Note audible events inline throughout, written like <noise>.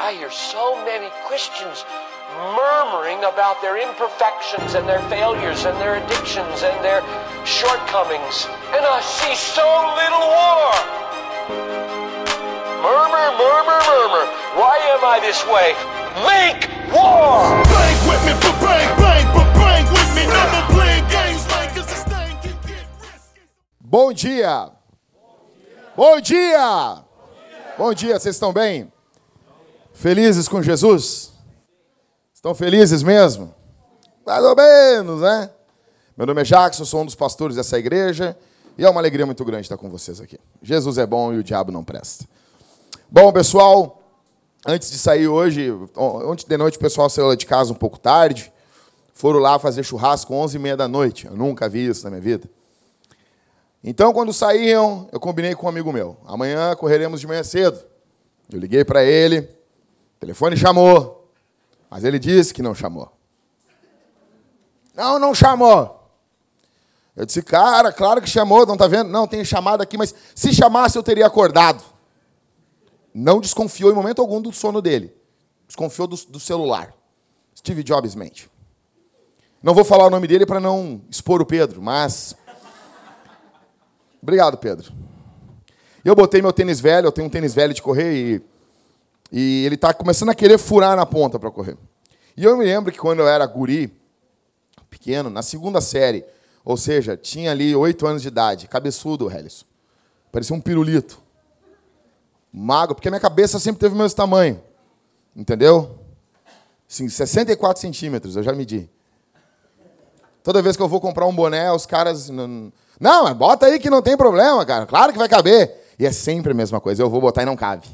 I hear so many Christians murmuring about their imperfections and their failures and their addictions and their shortcomings. And I see so little war. Murmur, murmur, murmur. Why am I this way? Make war! Bang with me, but bang, bang, but bang with me. Never playing games like cause this thing can get risky. Bom dia! Bom dia! Bom dia, vocês estão bem? Felizes com Jesus? Estão felizes mesmo? Mais ou menos, né? Meu nome é Jackson, sou um dos pastores dessa igreja e é uma alegria muito grande estar com vocês aqui. Jesus é bom e o diabo não presta. Bom, pessoal, antes de sair hoje, ontem de noite o pessoal saiu de casa um pouco tarde, foram lá fazer churrasco 11h30 da noite. Eu nunca vi isso na minha vida. Então, quando saíam, eu combinei com um amigo meu. Amanhã correremos de manhã cedo. Eu liguei para ele, telefone chamou, mas ele disse que não chamou. Não, não chamou. Eu disse, cara, claro que chamou, não tá vendo? Não, tem chamada aqui, mas se chamasse eu teria acordado. Não desconfiou em momento algum do sono dele. Desconfiou do, do celular. Steve Jobs mente. Não vou falar o nome dele para não expor o Pedro, mas <laughs> Obrigado, Pedro. Eu botei meu tênis velho, eu tenho um tênis velho de correr e, e ele está começando a querer furar na ponta para correr. E eu me lembro que quando eu era guri, pequeno, na segunda série, ou seja, tinha ali oito anos de idade, cabeçudo, Helison. Parecia um pirulito. Magro, porque a minha cabeça sempre teve o mesmo tamanho. Entendeu? Sim, 64 centímetros, eu já medi. Toda vez que eu vou comprar um boné, os caras. Não, bota aí que não tem problema, cara. Claro que vai caber. E é sempre a mesma coisa. Eu vou botar e não cabe.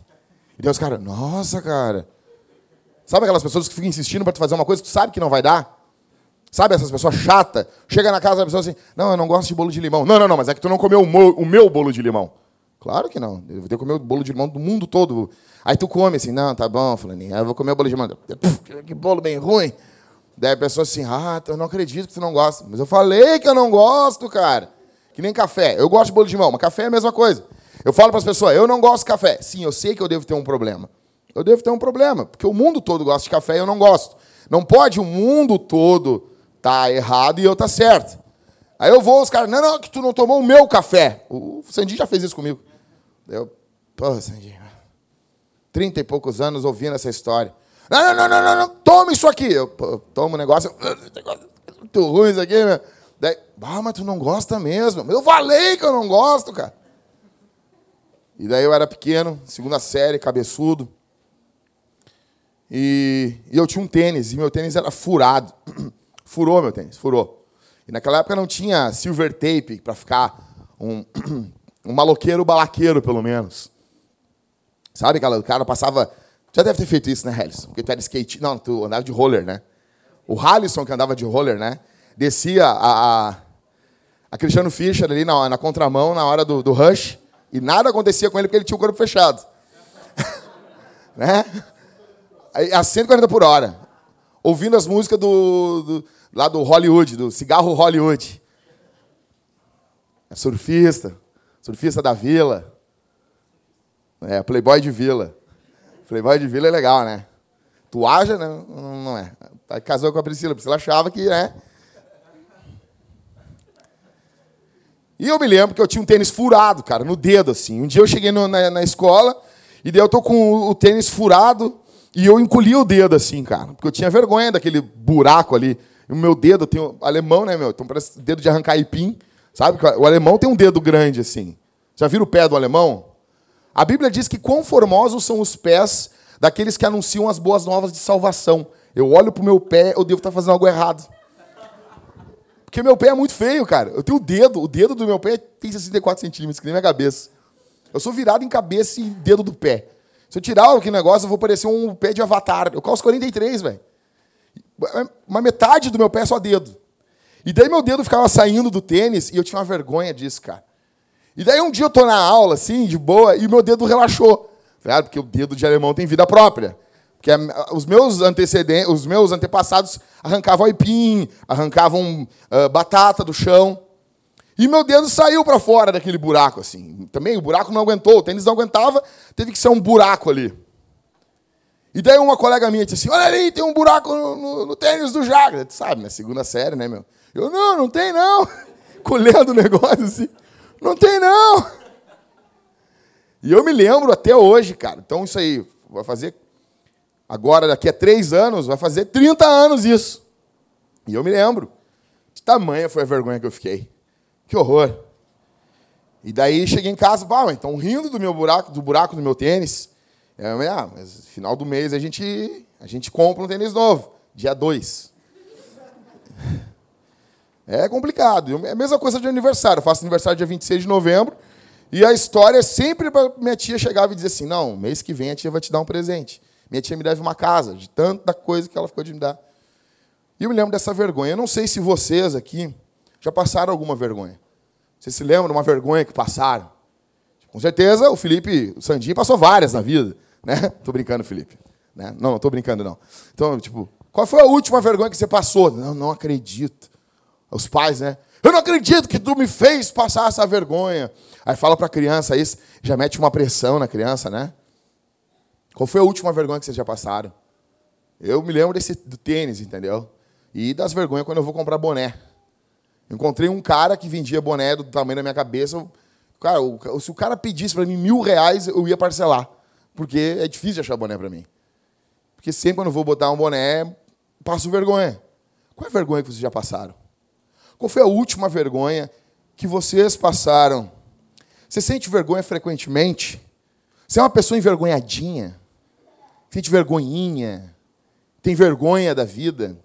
E daí os nossa, cara. Sabe aquelas pessoas que ficam insistindo para tu fazer uma coisa que tu sabe que não vai dar? Sabe essas pessoas chatas? Chega na casa da pessoa assim, não, eu não gosto de bolo de limão. Não, não, não, mas é que tu não comeu o, meu bolo de limão. Claro que não. Eu vou ter que comer o bolo de limão do mundo todo. Aí tu come assim, não, tá bom, fulaninho, eu vou comer o bolo de limão. Que bolo bem ruim. Daí a pessoa assim, ah, eu não acredito que tu não gosta. Mas eu falei que eu não gosto, cara. Que nem café. Eu gosto de bolo de limão, mas café é a mesma coisa. Eu falo para as pessoas, eu não gosto de café. Sim, eu sei que eu devo ter um problema. Eu devo ter um problema, porque o mundo todo gosta de café e eu não gosto. Não pode o mundo todo tá errado e eu tá certo. Aí eu vou, os caras, não, não, que tu não tomou o meu café. O Sandinho já fez isso comigo. Eu, pô, Sandinho, trinta e poucos anos ouvindo essa história. Não, não, não, não, não, não toma isso aqui. Eu tomo um negócio, é muito ruim isso aqui, meu. Daí, ah, mas tu não gosta mesmo. Eu falei que eu não gosto, cara. E daí eu era pequeno, segunda série, cabeçudo. E, e eu tinha um tênis, e meu tênis era furado. <clears throat> Furou meu tênis, furou. E naquela época não tinha silver tape para ficar um, <clears throat> um maloqueiro balaqueiro, pelo menos. Sabe, aquela, o cara passava. Já deve ter feito isso, né, Helison? Porque tu era skate. Não, tu andava de roller, né? O Halisson, que andava de roller, né? Descia a, a, a Cristiano Fischer ali na, na contramão, na hora do, do rush, e nada acontecia com ele porque ele tinha o corpo fechado. <laughs> né? A 140 por hora. Ouvindo as músicas do, do, lá do Hollywood, do cigarro Hollywood. É surfista, surfista da vila. É, playboy de vila. Playboy de vila é legal, né? Tu acha, né? Não não é. Aí Casou com a Priscila. A Priscila achava que, né? E eu me lembro que eu tinha um tênis furado, cara, no dedo, assim. Um dia eu cheguei no- na, na escola e daí eu tô com o, o tênis furado e eu encolhi o dedo, assim, cara. Porque eu tinha vergonha daquele buraco ali. E o meu dedo, tenho alemão, né, meu? Então parece dedo de arrancar aipim. Sabe? O alemão tem um dedo grande, assim. Já viram o pé do alemão? A Bíblia diz que quão formosos são os pés daqueles que anunciam as boas novas de salvação. Eu olho pro meu pé, eu devo estar fazendo algo errado. Porque meu pé é muito feio, cara. Eu tenho o dedo, o dedo do meu pé tem 64 centímetros, que nem minha cabeça. Eu sou virado em cabeça e dedo do pé. Se eu tirar aquele negócio, eu vou parecer um pé de avatar. Eu calço 43, velho. Uma metade do meu pé é só dedo. E daí meu dedo ficava saindo do tênis e eu tinha uma vergonha disso, cara. E daí um dia eu tô na aula, assim, de boa, e meu dedo relaxou. Tá? Porque o dedo de alemão tem vida própria. A- os meus antecedentes, os meus antepassados arrancavam aipim, arrancavam ah, batata do chão. E meu dedo saiu para fora daquele buraco, assim. Também o buraco não aguentou, o tênis não aguentava, teve que ser um buraco ali. E daí uma colega minha disse assim, olha ali, tem um buraco no, no, no tênis do Jagra. Tu sabe, na segunda série, né, meu? Eu, não, não tem não. <laughs> Colhendo o negócio assim. Não tem não. E eu me lembro até hoje, cara. Então isso aí vai fazer agora, daqui a três anos, vai fazer 30 anos isso. E eu me lembro. De tamanha foi a vergonha que eu fiquei. Que horror. E daí cheguei em casa, pá, então rindo do meu buraco, do buraco do meu tênis. Eu, ah, mas final do mês a gente, a gente compra um tênis novo, dia 2. É complicado. É a mesma coisa de aniversário. Eu faço aniversário dia 26 de novembro. E a história é sempre para minha tia chegava e dizer assim: não, mês que vem a tia vai te dar um presente. Minha tia me deve uma casa, de tanta coisa que ela ficou de me dar. E eu me lembro dessa vergonha. Eu não sei se vocês aqui já passaram alguma vergonha. Vocês se lembram de uma vergonha que passaram? Com certeza o Felipe, o Sandinho passou várias na vida. Né? <laughs> Tô brincando, Felipe. Né? Não, não tô brincando, não. Então, tipo, qual foi a última vergonha que você passou? Não, não acredito. Os pais, né? Eu não acredito que tu me fez passar essa vergonha. Aí fala para a criança isso, já mete uma pressão na criança, né? Qual foi a última vergonha que vocês já passaram? Eu me lembro desse do tênis, entendeu? E das vergonhas quando eu vou comprar boné. Encontrei um cara que vendia boné do tamanho da minha cabeça. Cara, se o cara pedisse para mim mil reais, eu ia parcelar. Porque é difícil achar boné para mim. Porque sempre quando eu vou botar um boné, passo vergonha. Qual é a vergonha que vocês já passaram? Qual foi a última vergonha que vocês passaram? Você sente vergonha frequentemente? Você é uma pessoa envergonhadinha? Sente vergonhinha? Tem vergonha da vida?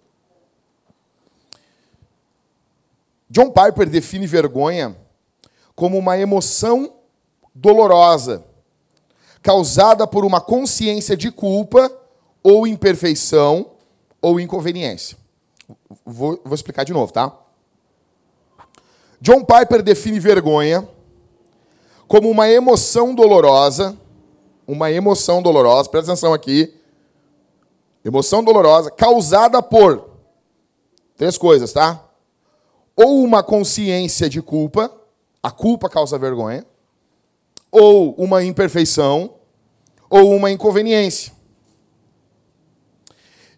John Piper define vergonha como uma emoção dolorosa causada por uma consciência de culpa ou imperfeição ou inconveniência. Vou, vou explicar de novo, tá? John Piper define vergonha como uma emoção dolorosa, uma emoção dolorosa, presta atenção aqui, emoção dolorosa causada por três coisas, tá? Ou uma consciência de culpa, a culpa causa vergonha ou uma imperfeição, ou uma inconveniência.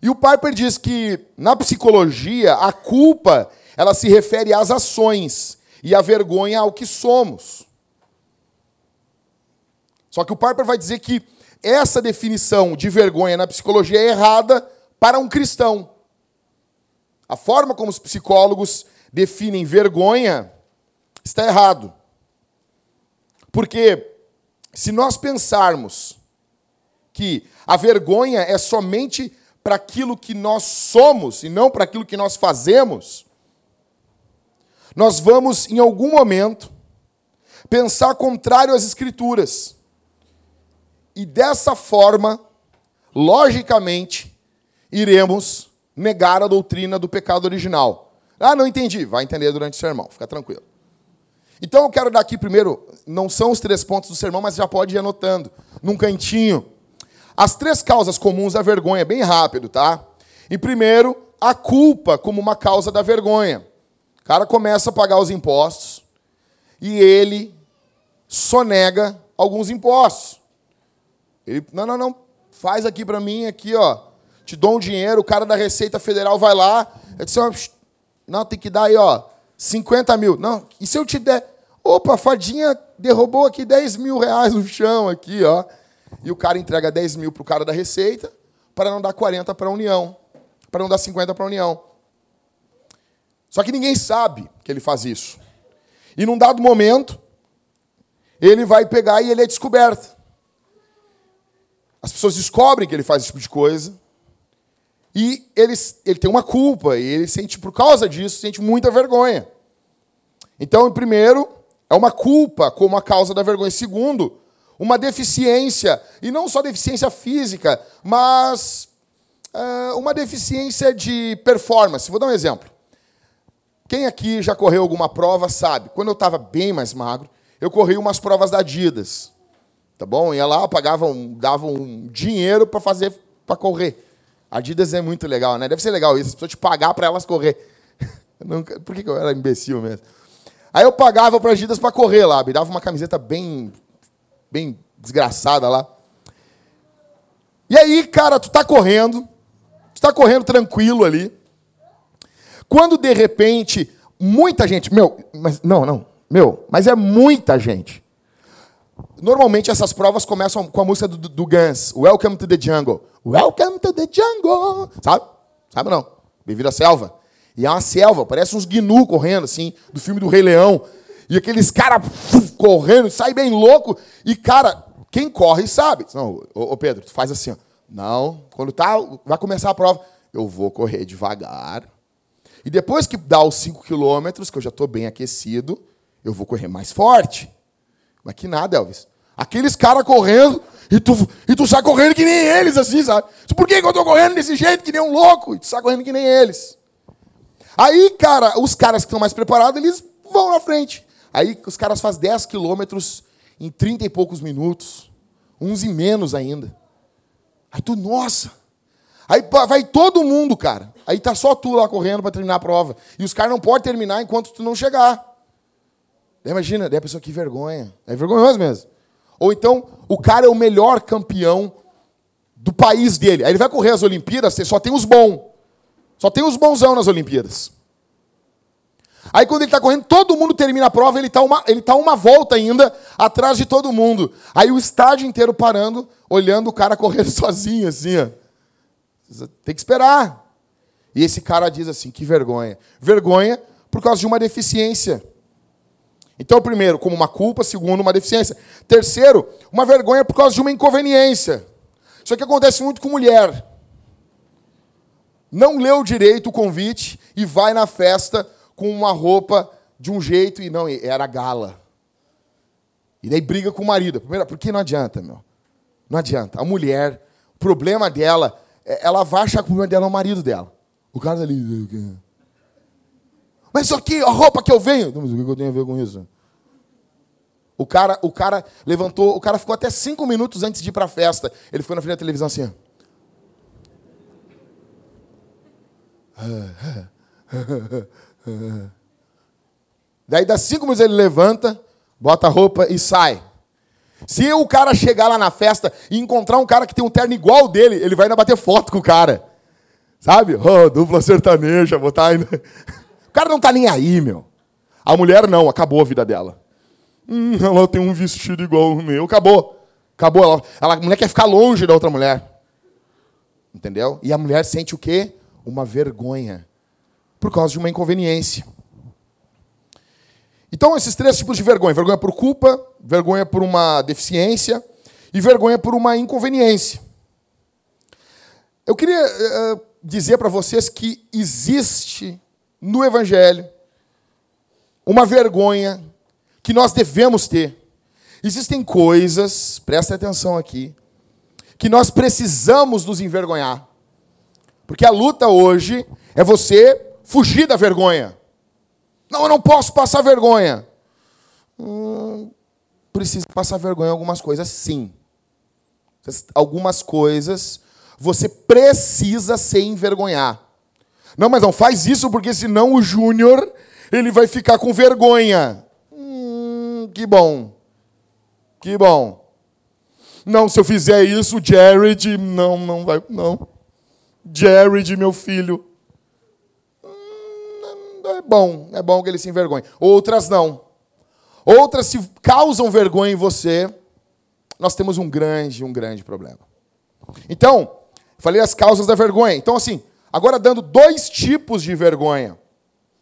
E o Piper diz que na psicologia a culpa ela se refere às ações e a vergonha ao que somos. Só que o Piper vai dizer que essa definição de vergonha na psicologia é errada para um cristão. A forma como os psicólogos definem vergonha está errado. Porque se nós pensarmos que a vergonha é somente para aquilo que nós somos e não para aquilo que nós fazemos, nós vamos, em algum momento, pensar contrário às Escrituras. E dessa forma, logicamente, iremos negar a doutrina do pecado original. Ah, não entendi. Vai entender durante o sermão, fica tranquilo. Então eu quero dar aqui primeiro, não são os três pontos do sermão, mas já pode ir anotando, num cantinho. As três causas comuns da vergonha, bem rápido, tá? Em primeiro, a culpa como uma causa da vergonha. O cara começa a pagar os impostos e ele sonega alguns impostos. Ele, não, não, não, faz aqui para mim, aqui, ó. Te dou um dinheiro, o cara da Receita Federal vai lá, eu disse, não, tem que dar aí, ó, 50 mil. Não, e se eu te der Opa, a fadinha derrubou aqui 10 mil reais no chão, aqui, ó. E o cara entrega 10 mil para o cara da Receita, para não dar 40 para a União, para não dar 50 para a União. Só que ninguém sabe que ele faz isso. E num dado momento, ele vai pegar e ele é descoberto. As pessoas descobrem que ele faz esse tipo de coisa. E ele, ele tem uma culpa, e ele sente, por causa disso, sente muita vergonha. Então, primeiro, é uma culpa como a causa da vergonha. Segundo, uma deficiência, e não só deficiência física, mas uh, uma deficiência de performance. Vou dar um exemplo. Quem aqui já correu alguma prova sabe, quando eu estava bem mais magro, eu corri umas provas da Adidas. Tá bom? Ia lá, pagava um, dava um dinheiro para fazer, para correr. Adidas é muito legal, né? Deve ser legal isso, as pessoas te pagar para elas correr. <laughs> Nunca, por que eu era imbecil mesmo? Aí eu pagava para Gidas para correr lá, me dava uma camiseta bem, bem desgraçada lá. E aí, cara, tu tá correndo, tu tá correndo tranquilo ali. Quando de repente, muita gente, meu, mas não, não, meu, mas é muita gente. Normalmente essas provas começam com a música do, do Guns, Welcome to the Jungle. Welcome to the Jungle. Sabe? Sabe não? Bem-vindo à selva. E é uma selva, parece uns gnu correndo, assim, do filme do Rei Leão. E aqueles caras correndo, sai bem louco. E, cara, quem corre sabe. Não, ô, Pedro, tu faz assim, ó. Não, quando tá, vai começar a prova, eu vou correr devagar. E depois que dá os 5 quilômetros, que eu já estou bem aquecido, eu vou correr mais forte. Mas que nada, Elvis. Aqueles caras correndo e tu, e tu sai correndo que nem eles, assim, sabe? Por que, eu estou correndo desse jeito, que nem um louco? E tu sai correndo que nem eles. Aí, cara, os caras que estão mais preparados, eles vão na frente. Aí os caras fazem 10 quilômetros em 30 e poucos minutos. Uns e menos ainda. Aí tu, nossa. Aí vai todo mundo, cara. Aí tá só tu lá correndo para terminar a prova. E os caras não podem terminar enquanto tu não chegar. Imagina, daí a pessoa, que vergonha. É vergonhoso mesmo. Ou então, o cara é o melhor campeão do país dele. Aí ele vai correr as Olimpíadas, só tem os bons. Só tem os bonzão nas Olimpíadas. Aí quando ele está correndo, todo mundo termina a prova, ele está uma, ele tá uma volta ainda atrás de todo mundo. Aí o estádio inteiro parando, olhando o cara <laughs> correndo sozinho, assim, ó. Tem que esperar. E esse cara diz assim: que vergonha. Vergonha por causa de uma deficiência. Então, primeiro, como uma culpa, segundo, uma deficiência. Terceiro, uma vergonha por causa de uma inconveniência. Isso aqui acontece muito com mulher. Não leu direito o convite e vai na festa com uma roupa de um jeito e não, era gala. E daí briga com o marido. Primeiro, porque não adianta, meu. Não adianta. A mulher, o problema dela, é, ela vai achar que o problema dela é o marido dela. O cara tá ali. Mas isso aqui, a roupa que eu venho. O que eu tenho a ver com isso? O cara, o cara levantou, o cara ficou até cinco minutos antes de ir para a festa. Ele ficou na frente da televisão assim. <laughs> Daí dá cinco minutos ele levanta, bota a roupa e sai. Se o cara chegar lá na festa e encontrar um cara que tem um terno igual dele, ele vai ainda bater foto com o cara. Sabe? Oh, dupla sertaneja, botar ainda. <laughs> O cara não tá nem aí, meu. A mulher não, acabou a vida dela. Hum, ela tem um vestido igual ao meu. Acabou. Acabou. Ela, ela, a mulher quer ficar longe da outra mulher. Entendeu? E a mulher sente o quê? Uma vergonha. Por causa de uma inconveniência. Então, esses três tipos de vergonha: vergonha por culpa, vergonha por uma deficiência e vergonha por uma inconveniência. Eu queria uh, dizer para vocês que existe no Evangelho uma vergonha que nós devemos ter. Existem coisas, prestem atenção aqui, que nós precisamos nos envergonhar. Porque a luta hoje é você fugir da vergonha. Não, eu não posso passar vergonha. Hum, precisa passar vergonha em algumas coisas, sim. Algumas coisas você precisa se envergonhar. Não, mas não faz isso porque senão o Júnior ele vai ficar com vergonha. Hum, que bom. Que bom. Não, se eu fizer isso, Jared, não, não vai, não. Jared, meu filho, é bom, é bom que ele se envergonhe. Outras não. Outras se causam vergonha em você, nós temos um grande, um grande problema. Então, falei as causas da vergonha. Então, assim, agora dando dois tipos de vergonha.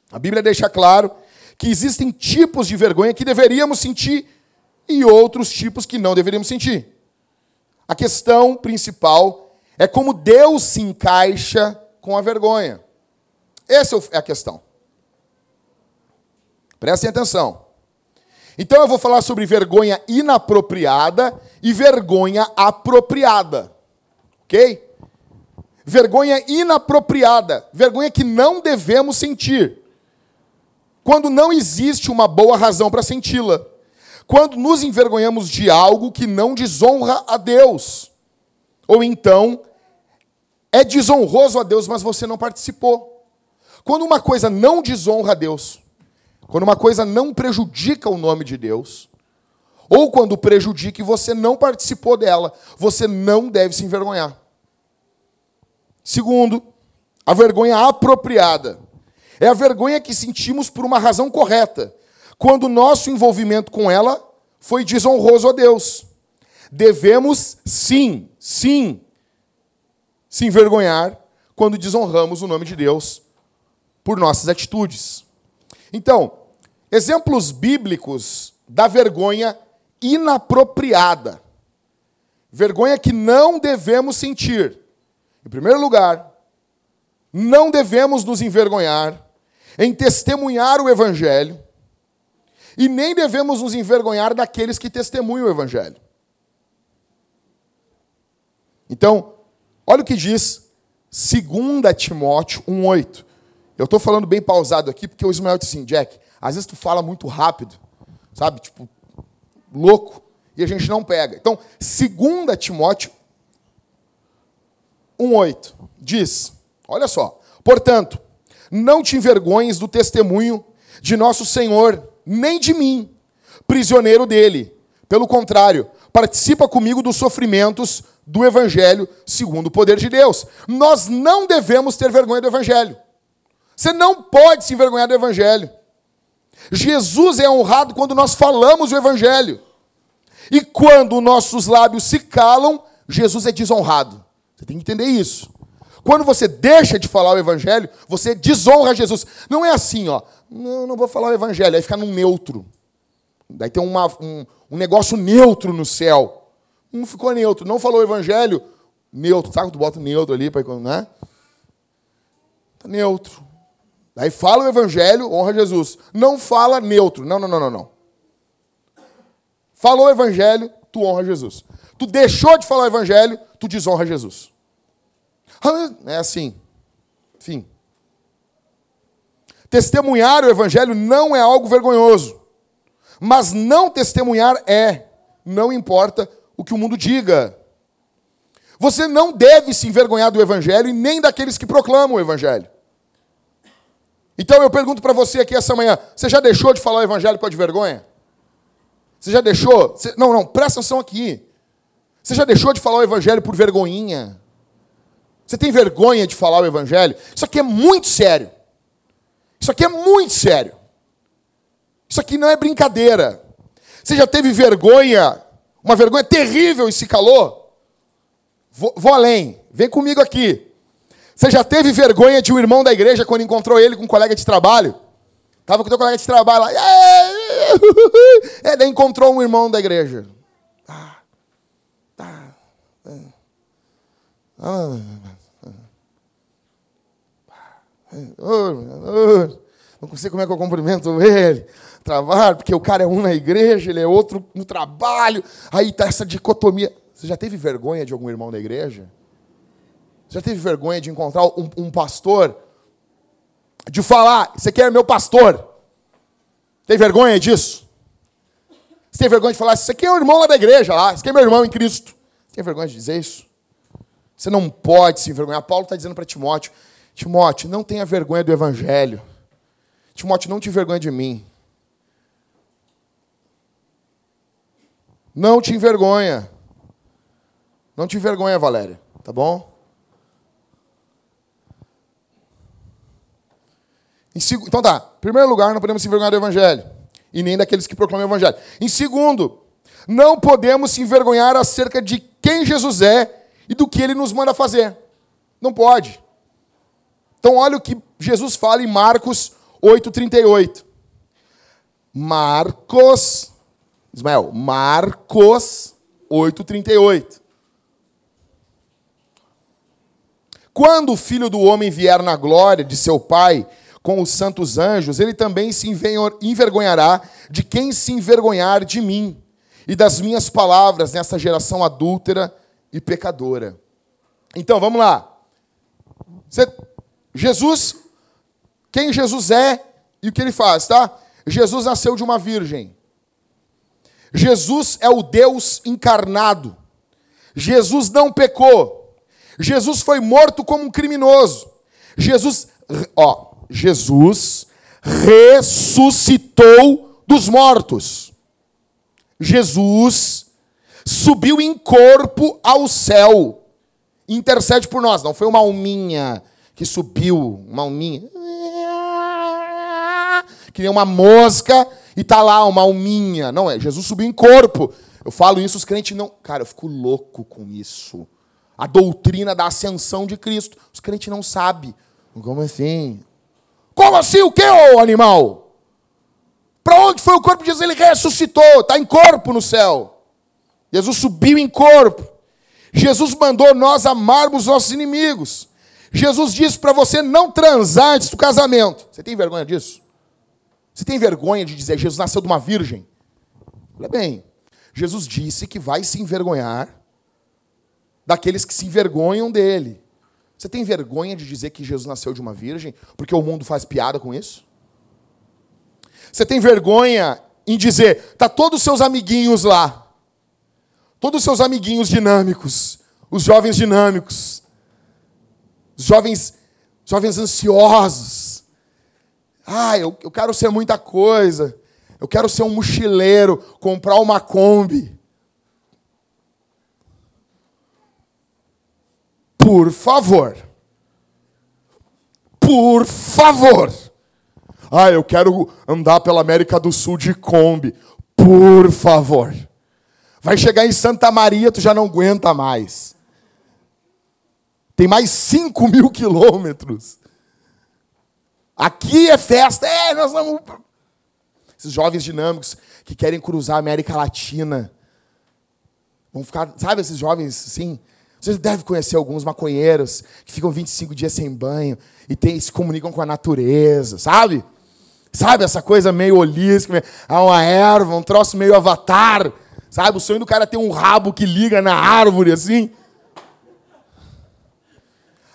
A Bíblia deixa claro que existem tipos de vergonha que deveríamos sentir e outros tipos que não deveríamos sentir. A questão principal é como Deus se encaixa com a vergonha. Essa é a questão. Prestem atenção. Então eu vou falar sobre vergonha inapropriada e vergonha apropriada. Ok? Vergonha inapropriada, vergonha que não devemos sentir. Quando não existe uma boa razão para senti-la. Quando nos envergonhamos de algo que não desonra a Deus. Ou então, é desonroso a Deus, mas você não participou. Quando uma coisa não desonra a Deus, quando uma coisa não prejudica o nome de Deus, ou quando prejudica e você não participou dela, você não deve se envergonhar. Segundo, a vergonha apropriada. É a vergonha que sentimos por uma razão correta, quando nosso envolvimento com ela foi desonroso a Deus. Devemos, sim, sim, se envergonhar quando desonramos o nome de Deus por nossas atitudes. Então, exemplos bíblicos da vergonha inapropriada. Vergonha que não devemos sentir. Em primeiro lugar, não devemos nos envergonhar em testemunhar o Evangelho, e nem devemos nos envergonhar daqueles que testemunham o Evangelho. Então, olha o que diz 2 Timóteo 1,8. Eu estou falando bem pausado aqui, porque o Ismael disse assim, Jack, às vezes tu fala muito rápido, sabe? Tipo, louco, e a gente não pega. Então, 2 Timóteo 1,8 diz: olha só, portanto, não te envergonhes do testemunho de nosso Senhor, nem de mim, prisioneiro dele. Pelo contrário, participa comigo dos sofrimentos do Evangelho segundo o poder de Deus. Nós não devemos ter vergonha do Evangelho. Você não pode se envergonhar do Evangelho. Jesus é honrado quando nós falamos o Evangelho. E quando nossos lábios se calam, Jesus é desonrado. Você tem que entender isso. Quando você deixa de falar o Evangelho, você desonra Jesus. Não é assim, ó. Não, não vou falar o Evangelho. Aí fica num neutro. Daí tem uma, um, um negócio neutro no céu. Não ficou neutro. Não falou o Evangelho, neutro. Sabe que tu bota neutro ali, para né? Tá neutro. Daí fala o Evangelho, honra Jesus. Não fala neutro. Não, não, não, não, não. Falou o Evangelho, tu honra Jesus. Tu deixou de falar o Evangelho, tu desonra Jesus. É assim. Fim. Testemunhar o Evangelho não é algo vergonhoso. Mas não testemunhar é. Não importa o que o mundo diga. Você não deve se envergonhar do Evangelho e nem daqueles que proclamam o Evangelho. Então eu pergunto para você aqui essa manhã: você já deixou de falar o Evangelho por de vergonha? Você já deixou? Você... Não, não, presta atenção aqui. Você já deixou de falar o Evangelho por vergonhinha? Você tem vergonha de falar o Evangelho? Isso aqui é muito sério. Isso aqui é muito sério. Isso aqui não é brincadeira. Você já teve vergonha, uma vergonha terrível e se calou? Vou, vou além, vem comigo aqui. Você já teve vergonha de um irmão da igreja quando encontrou ele com um colega de trabalho? Estava com teu colega de trabalho lá. <laughs> É, daí encontrou um irmão da igreja. Ah, tá. Ah, não sei como é que eu cumprimento ele. Trabalho, porque o cara é um na igreja, ele é outro no trabalho. Aí tá essa dicotomia. Você já teve vergonha de algum irmão da igreja? Você já teve vergonha de encontrar um, um pastor? De falar, você quer meu pastor? Tem vergonha disso? Você tem vergonha de falar, você aqui é o irmão lá da igreja, lá, é meu irmão em Cristo? Você tem vergonha de dizer isso? Você não pode se envergonhar. Paulo está dizendo para Timóteo: Timóteo, não tenha vergonha do Evangelho. Timóteo, não te vergonha de mim. Não te envergonha. Não te envergonha, Valéria. Tá bom? Então tá. Em primeiro lugar, não podemos se envergonhar do Evangelho. E nem daqueles que proclamam o Evangelho. Em segundo, não podemos se envergonhar acerca de quem Jesus é e do que ele nos manda fazer. Não pode. Então, olha o que Jesus fala em Marcos 8,38. Marcos, Ismael, Marcos 8,38. Quando o filho do homem vier na glória de seu Pai com os santos anjos, ele também se envergonhará de quem se envergonhar de mim e das minhas palavras nessa geração adúltera e pecadora. Então, vamos lá. Você Jesus, quem Jesus é e o que ele faz, tá? Jesus nasceu de uma virgem. Jesus é o Deus encarnado. Jesus não pecou. Jesus foi morto como um criminoso. Jesus, ó, Jesus ressuscitou dos mortos. Jesus subiu em corpo ao céu. Intercede por nós. Não foi uma alminha que subiu, uma alminha. Que nem uma mosca e tá lá uma alminha. Não, é Jesus subiu em corpo. Eu falo isso, os crentes não. Cara, eu fico louco com isso. A doutrina da ascensão de Cristo. Os crentes não sabem. Como assim? Como assim o quê, ô animal? Para onde foi o corpo de Jesus? Ele ressuscitou, está em corpo no céu. Jesus subiu em corpo. Jesus mandou nós amarmos nossos inimigos. Jesus disse para você não transar antes do casamento. Você tem vergonha disso? Você tem vergonha de dizer Jesus nasceu de uma virgem? Olha bem, Jesus disse que vai se envergonhar daqueles que se envergonham dele. Você tem vergonha de dizer que Jesus nasceu de uma virgem porque o mundo faz piada com isso? Você tem vergonha em dizer, tá todos os seus amiguinhos lá, todos os seus amiguinhos dinâmicos, os jovens dinâmicos, os jovens, jovens ansiosos. Ah, eu, eu quero ser muita coisa. Eu quero ser um mochileiro, comprar uma Kombi. Por favor. Por favor. Ah, eu quero andar pela América do Sul de Kombi. Por favor. Vai chegar em Santa Maria, tu já não aguenta mais. Tem mais 5 mil quilômetros. Aqui é festa. É, nós vamos. Esses jovens dinâmicos que querem cruzar a América Latina. Vão ficar, sabe esses jovens assim? Você deve conhecer alguns maconheiros que ficam 25 dias sem banho e tem, se comunicam com a natureza, sabe? Sabe essa coisa meio holística, há uma erva, um troço meio avatar. Sabe, o sonho do cara é ter um rabo que liga na árvore assim.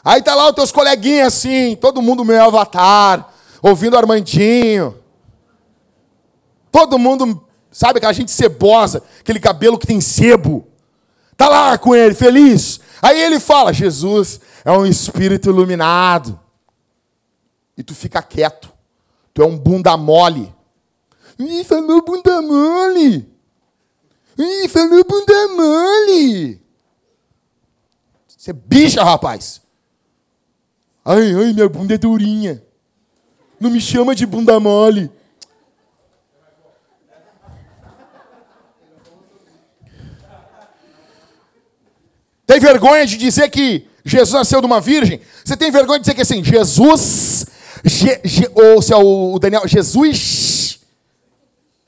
Aí tá lá os teus coleguinhas assim, todo mundo meio avatar, ouvindo Armandinho. Todo mundo, sabe aquela gente cebosa, aquele cabelo que tem sebo. Tá lá com ele, feliz. Aí ele fala: Jesus é um espírito iluminado. E tu fica quieto. Tu é um bunda mole. Ih, falou bunda mole. Ih, falou bunda mole. Você é bicha, rapaz. Ai, ai, minha bunda é durinha. Não me chama de bunda mole. Tem vergonha de dizer que Jesus nasceu de uma virgem? Você tem vergonha de dizer que assim, Jesus, Je, Je, ou se é o Daniel, Jesus,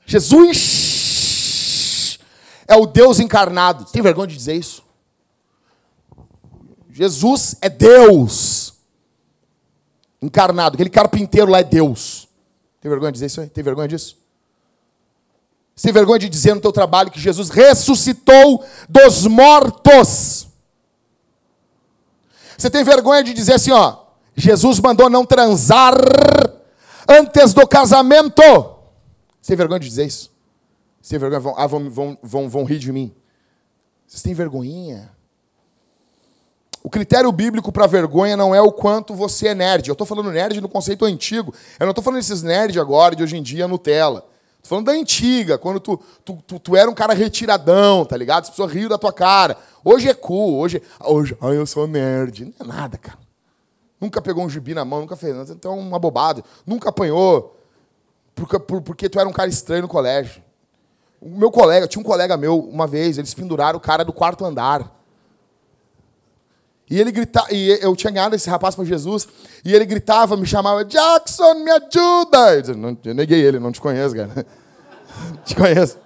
Jesus é o Deus encarnado. Tem vergonha de dizer isso? Jesus é Deus encarnado. Aquele carpinteiro lá é Deus. Tem vergonha de dizer isso aí? Tem vergonha disso? Você tem vergonha de dizer no teu trabalho que Jesus ressuscitou dos mortos? Você tem vergonha de dizer assim, ó, Jesus mandou não transar antes do casamento? Você tem vergonha de dizer isso? Você tem vergonha? Ah, vão, vão, vão, vão rir de mim. Vocês têm vergonhinha? O critério bíblico para vergonha não é o quanto você é nerd. Eu estou falando nerd no conceito antigo. Eu não estou falando desses nerd agora, de hoje em dia, Nutella. Estou falando da antiga, quando tu, tu, tu, tu, era um cara retiradão, tá ligado? As pessoas riam da tua cara. Hoje é cool, hoje, hoje ai, eu sou nerd. Não é nada, cara. Nunca pegou um gibi na mão, nunca fez. Então, uma bobada. Nunca apanhou porque, porque tu era um cara estranho no colégio. O meu colega, tinha um colega meu, uma vez, eles penduraram o cara do quarto andar. E ele gritava, e eu tinha ganhado esse rapaz para Jesus, e ele gritava, me chamava, Jackson, me ajuda! Eu, disse, não, eu neguei ele, não te conheço, cara. Não <laughs> te conheço.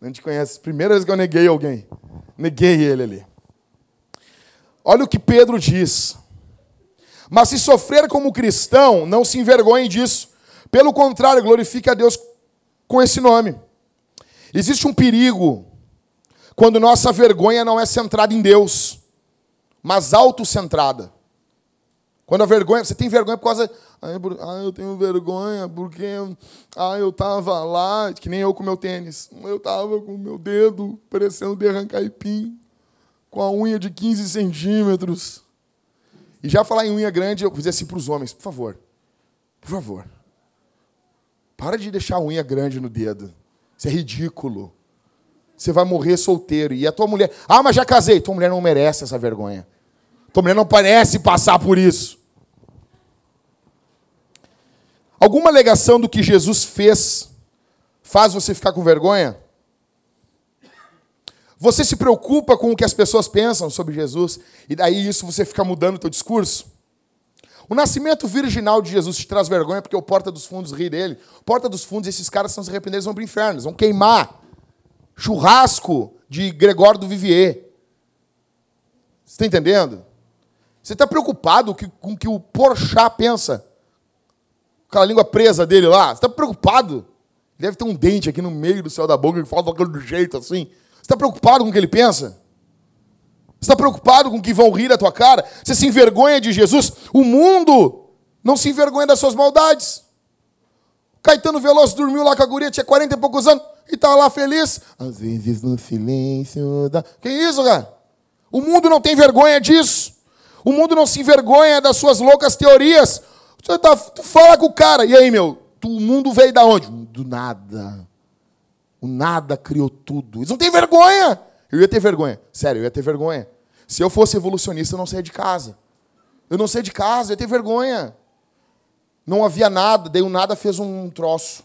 Não te conheço. Primeira vez que eu neguei alguém. Neguei ele ali. Olha o que Pedro diz. Mas se sofrer como cristão, não se envergonhe disso. Pelo contrário, glorifique a Deus com esse nome. Existe um perigo quando nossa vergonha não é centrada em Deus mas autocentrada. Quando a vergonha, você tem vergonha por causa. Ah, eu tenho vergonha porque ah, eu estava lá, que nem eu com meu tênis. Eu estava com meu dedo parecendo de arrancar ipim, com a unha de 15 centímetros. E já falar em unha grande, eu dizer assim para os homens, por favor, por favor, para de deixar a unha grande no dedo. Isso é ridículo. Você vai morrer solteiro. E a tua mulher, ah, mas já casei. Tua mulher não merece essa vergonha. Tua mulher não parece passar por isso. Alguma alegação do que Jesus fez faz você ficar com vergonha? Você se preocupa com o que as pessoas pensam sobre Jesus e daí isso você fica mudando o teu discurso? O nascimento virginal de Jesus te traz vergonha porque o Porta dos Fundos ri dele. Porta dos Fundos, esses caras são se arrepender, vão para o inferno, vão queimar. Churrasco de Gregório do Vivier. Você está entendendo? Você está preocupado com o que o Porchat pensa? Aquela língua presa dele lá. Você está preocupado? Deve ter um dente aqui no meio do céu da boca que falta do jeito assim. Você está preocupado com o que ele pensa? Você está preocupado com o que vão rir da tua cara? Você se envergonha de Jesus? O mundo não se envergonha das suas maldades. Caetano Veloso dormiu lá com a guria, tinha 40 e poucos anos, e estava lá feliz. Às vezes no silêncio da... Que isso, cara? O mundo não tem vergonha disso. O mundo não se envergonha das suas loucas teorias. Você tá, tu fala com o cara, e aí, meu? Tu, o mundo veio da onde? Do nada. O nada criou tudo. Eles não têm vergonha. Eu ia ter vergonha. Sério, eu ia ter vergonha. Se eu fosse evolucionista, eu não saía de casa. Eu não saía de casa, eu ia ter vergonha. Não havia nada, daí o nada fez um troço.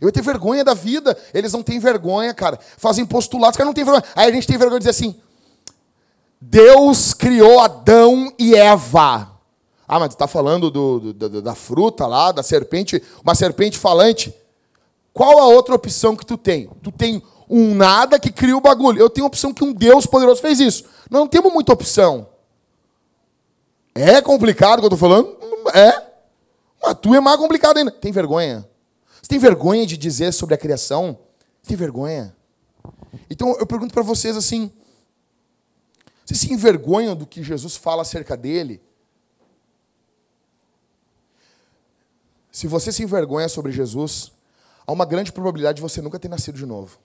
Eu ia ter vergonha da vida. Eles não têm vergonha, cara. Fazem postulados, cara não tem vergonha. Aí a gente tem vergonha de dizer assim: Deus criou Adão e Eva. Ah, mas tu está falando do, do, da fruta lá, da serpente, uma serpente falante. Qual a outra opção que tu tem? Tu tem um nada que cria o bagulho. Eu tenho a opção que um Deus poderoso fez isso. Nós não temos muita opção. É complicado o que eu estou falando? É. Mas tu é mais complicado ainda. Tem vergonha? Você tem vergonha de dizer sobre a criação? Você tem vergonha? Então eu pergunto para vocês assim: vocês se envergonham do que Jesus fala acerca dele? Se você se envergonha sobre Jesus, há uma grande probabilidade de você nunca ter nascido de novo.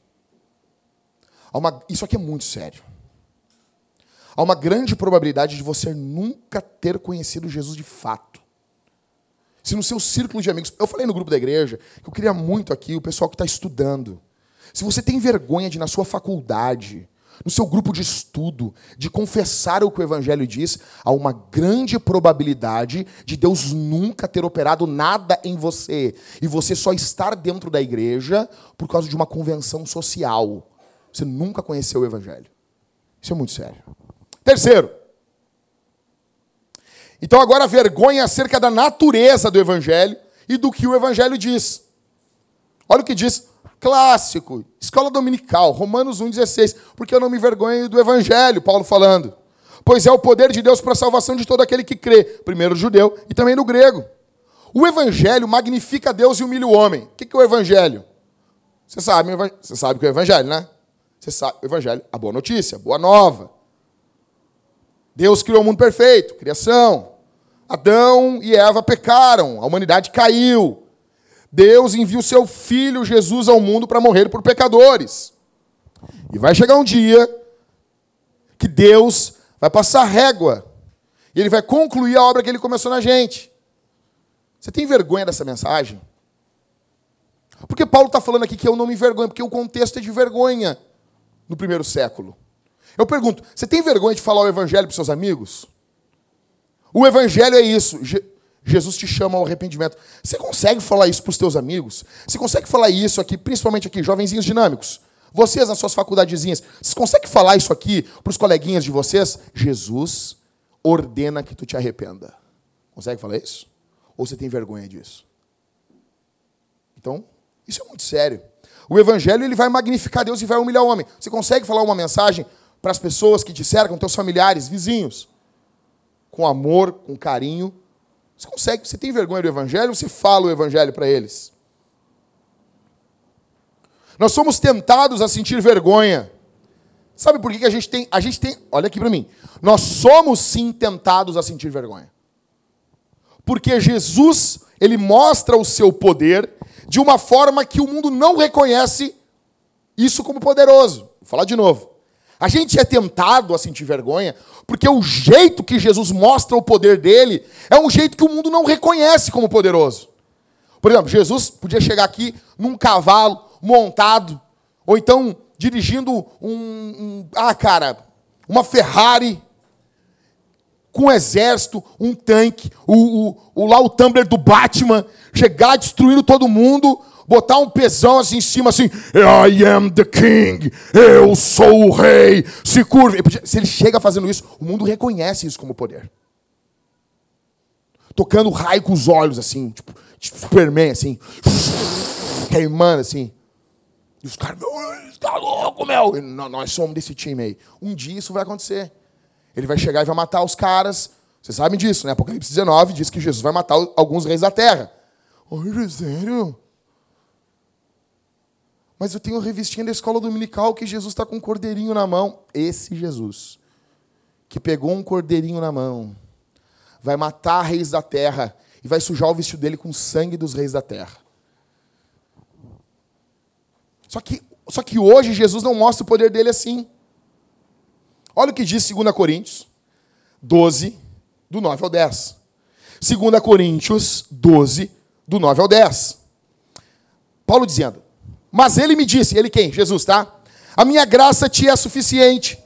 Uma... Isso aqui é muito sério. Há uma grande probabilidade de você nunca ter conhecido Jesus de fato. Se no seu círculo de amigos. Eu falei no grupo da igreja que eu queria muito aqui o pessoal que está estudando. Se você tem vergonha de, na sua faculdade, no seu grupo de estudo, de confessar o que o Evangelho diz, há uma grande probabilidade de Deus nunca ter operado nada em você e você só estar dentro da igreja por causa de uma convenção social. Você nunca conheceu o Evangelho. Isso é muito sério. Terceiro. Então, agora, vergonha acerca da natureza do Evangelho e do que o Evangelho diz. Olha o que diz Clássico, escola dominical, Romanos 1,16. Porque eu não me vergonho do evangelho, Paulo falando. Pois é o poder de Deus para a salvação de todo aquele que crê, primeiro o judeu e também no grego. O evangelho magnifica Deus e humilha o homem. O que é o evangelho? Você sabe, você sabe o que é o evangelho, né? Você sabe o evangelho, a boa notícia, a boa nova. Deus criou o mundo perfeito, criação. Adão e Eva pecaram, a humanidade caiu. Deus envia o seu filho Jesus ao mundo para morrer por pecadores. E vai chegar um dia que Deus vai passar régua. E ele vai concluir a obra que ele começou na gente. Você tem vergonha dessa mensagem? Porque Paulo está falando aqui que eu não me envergonho, porque o contexto é de vergonha no primeiro século. Eu pergunto, você tem vergonha de falar o evangelho para seus amigos? O evangelho é isso. Jesus te chama ao arrependimento. Você consegue falar isso para os teus amigos? Você consegue falar isso aqui, principalmente aqui, jovenzinhos dinâmicos? Vocês nas suas faculdadezinhas, vocês conseguem falar isso aqui para os coleguinhas de vocês? Jesus ordena que tu te arrependa. Consegue falar isso? Ou você tem vergonha disso? Então, isso é muito sério. O evangelho ele vai magnificar Deus e vai humilhar o homem. Você consegue falar uma mensagem para as pessoas que te cercam, teus familiares, vizinhos, com amor, com carinho, você consegue, você tem vergonha do evangelho, você fala o evangelho para eles. Nós somos tentados a sentir vergonha. Sabe por que a gente tem, a gente tem, olha aqui para mim. Nós somos sim tentados a sentir vergonha. Porque Jesus, ele mostra o seu poder de uma forma que o mundo não reconhece isso como poderoso. Vou falar de novo. A gente é tentado a sentir vergonha porque o jeito que Jesus mostra o poder dele é um jeito que o mundo não reconhece como poderoso. Por exemplo, Jesus podia chegar aqui num cavalo montado, ou então dirigindo um, um ah, cara, uma Ferrari com um exército, um tanque, o, o, o, lá o Tumblr do Batman, chegar destruindo todo mundo, botar um pesão assim em cima, assim, I am the king, eu sou o rei, se curve. Se ele chega fazendo isso, o mundo reconhece isso como poder. Tocando raio com os olhos, assim, tipo, tipo Superman, assim, queimando, assim. E os caras, tá louco, meu. nós somos desse time aí. Um dia isso vai acontecer. Ele vai chegar e vai matar os caras. Vocês sabem disso, né? Apocalipse 19 diz que Jesus vai matar alguns reis da terra. Olha, sério? Mas eu tenho uma revistinha da escola dominical que Jesus está com um cordeirinho na mão. Esse Jesus, que pegou um cordeirinho na mão, vai matar reis da terra e vai sujar o vestido dele com o sangue dos reis da terra. Só que, só que hoje Jesus não mostra o poder dele assim. Olha o que diz 2 Coríntios 12, do 9 ao 10. 2 Coríntios 12, do 9 ao 10. Paulo dizendo: Mas ele me disse, ele quem? Jesus, tá? A minha graça te é suficiente,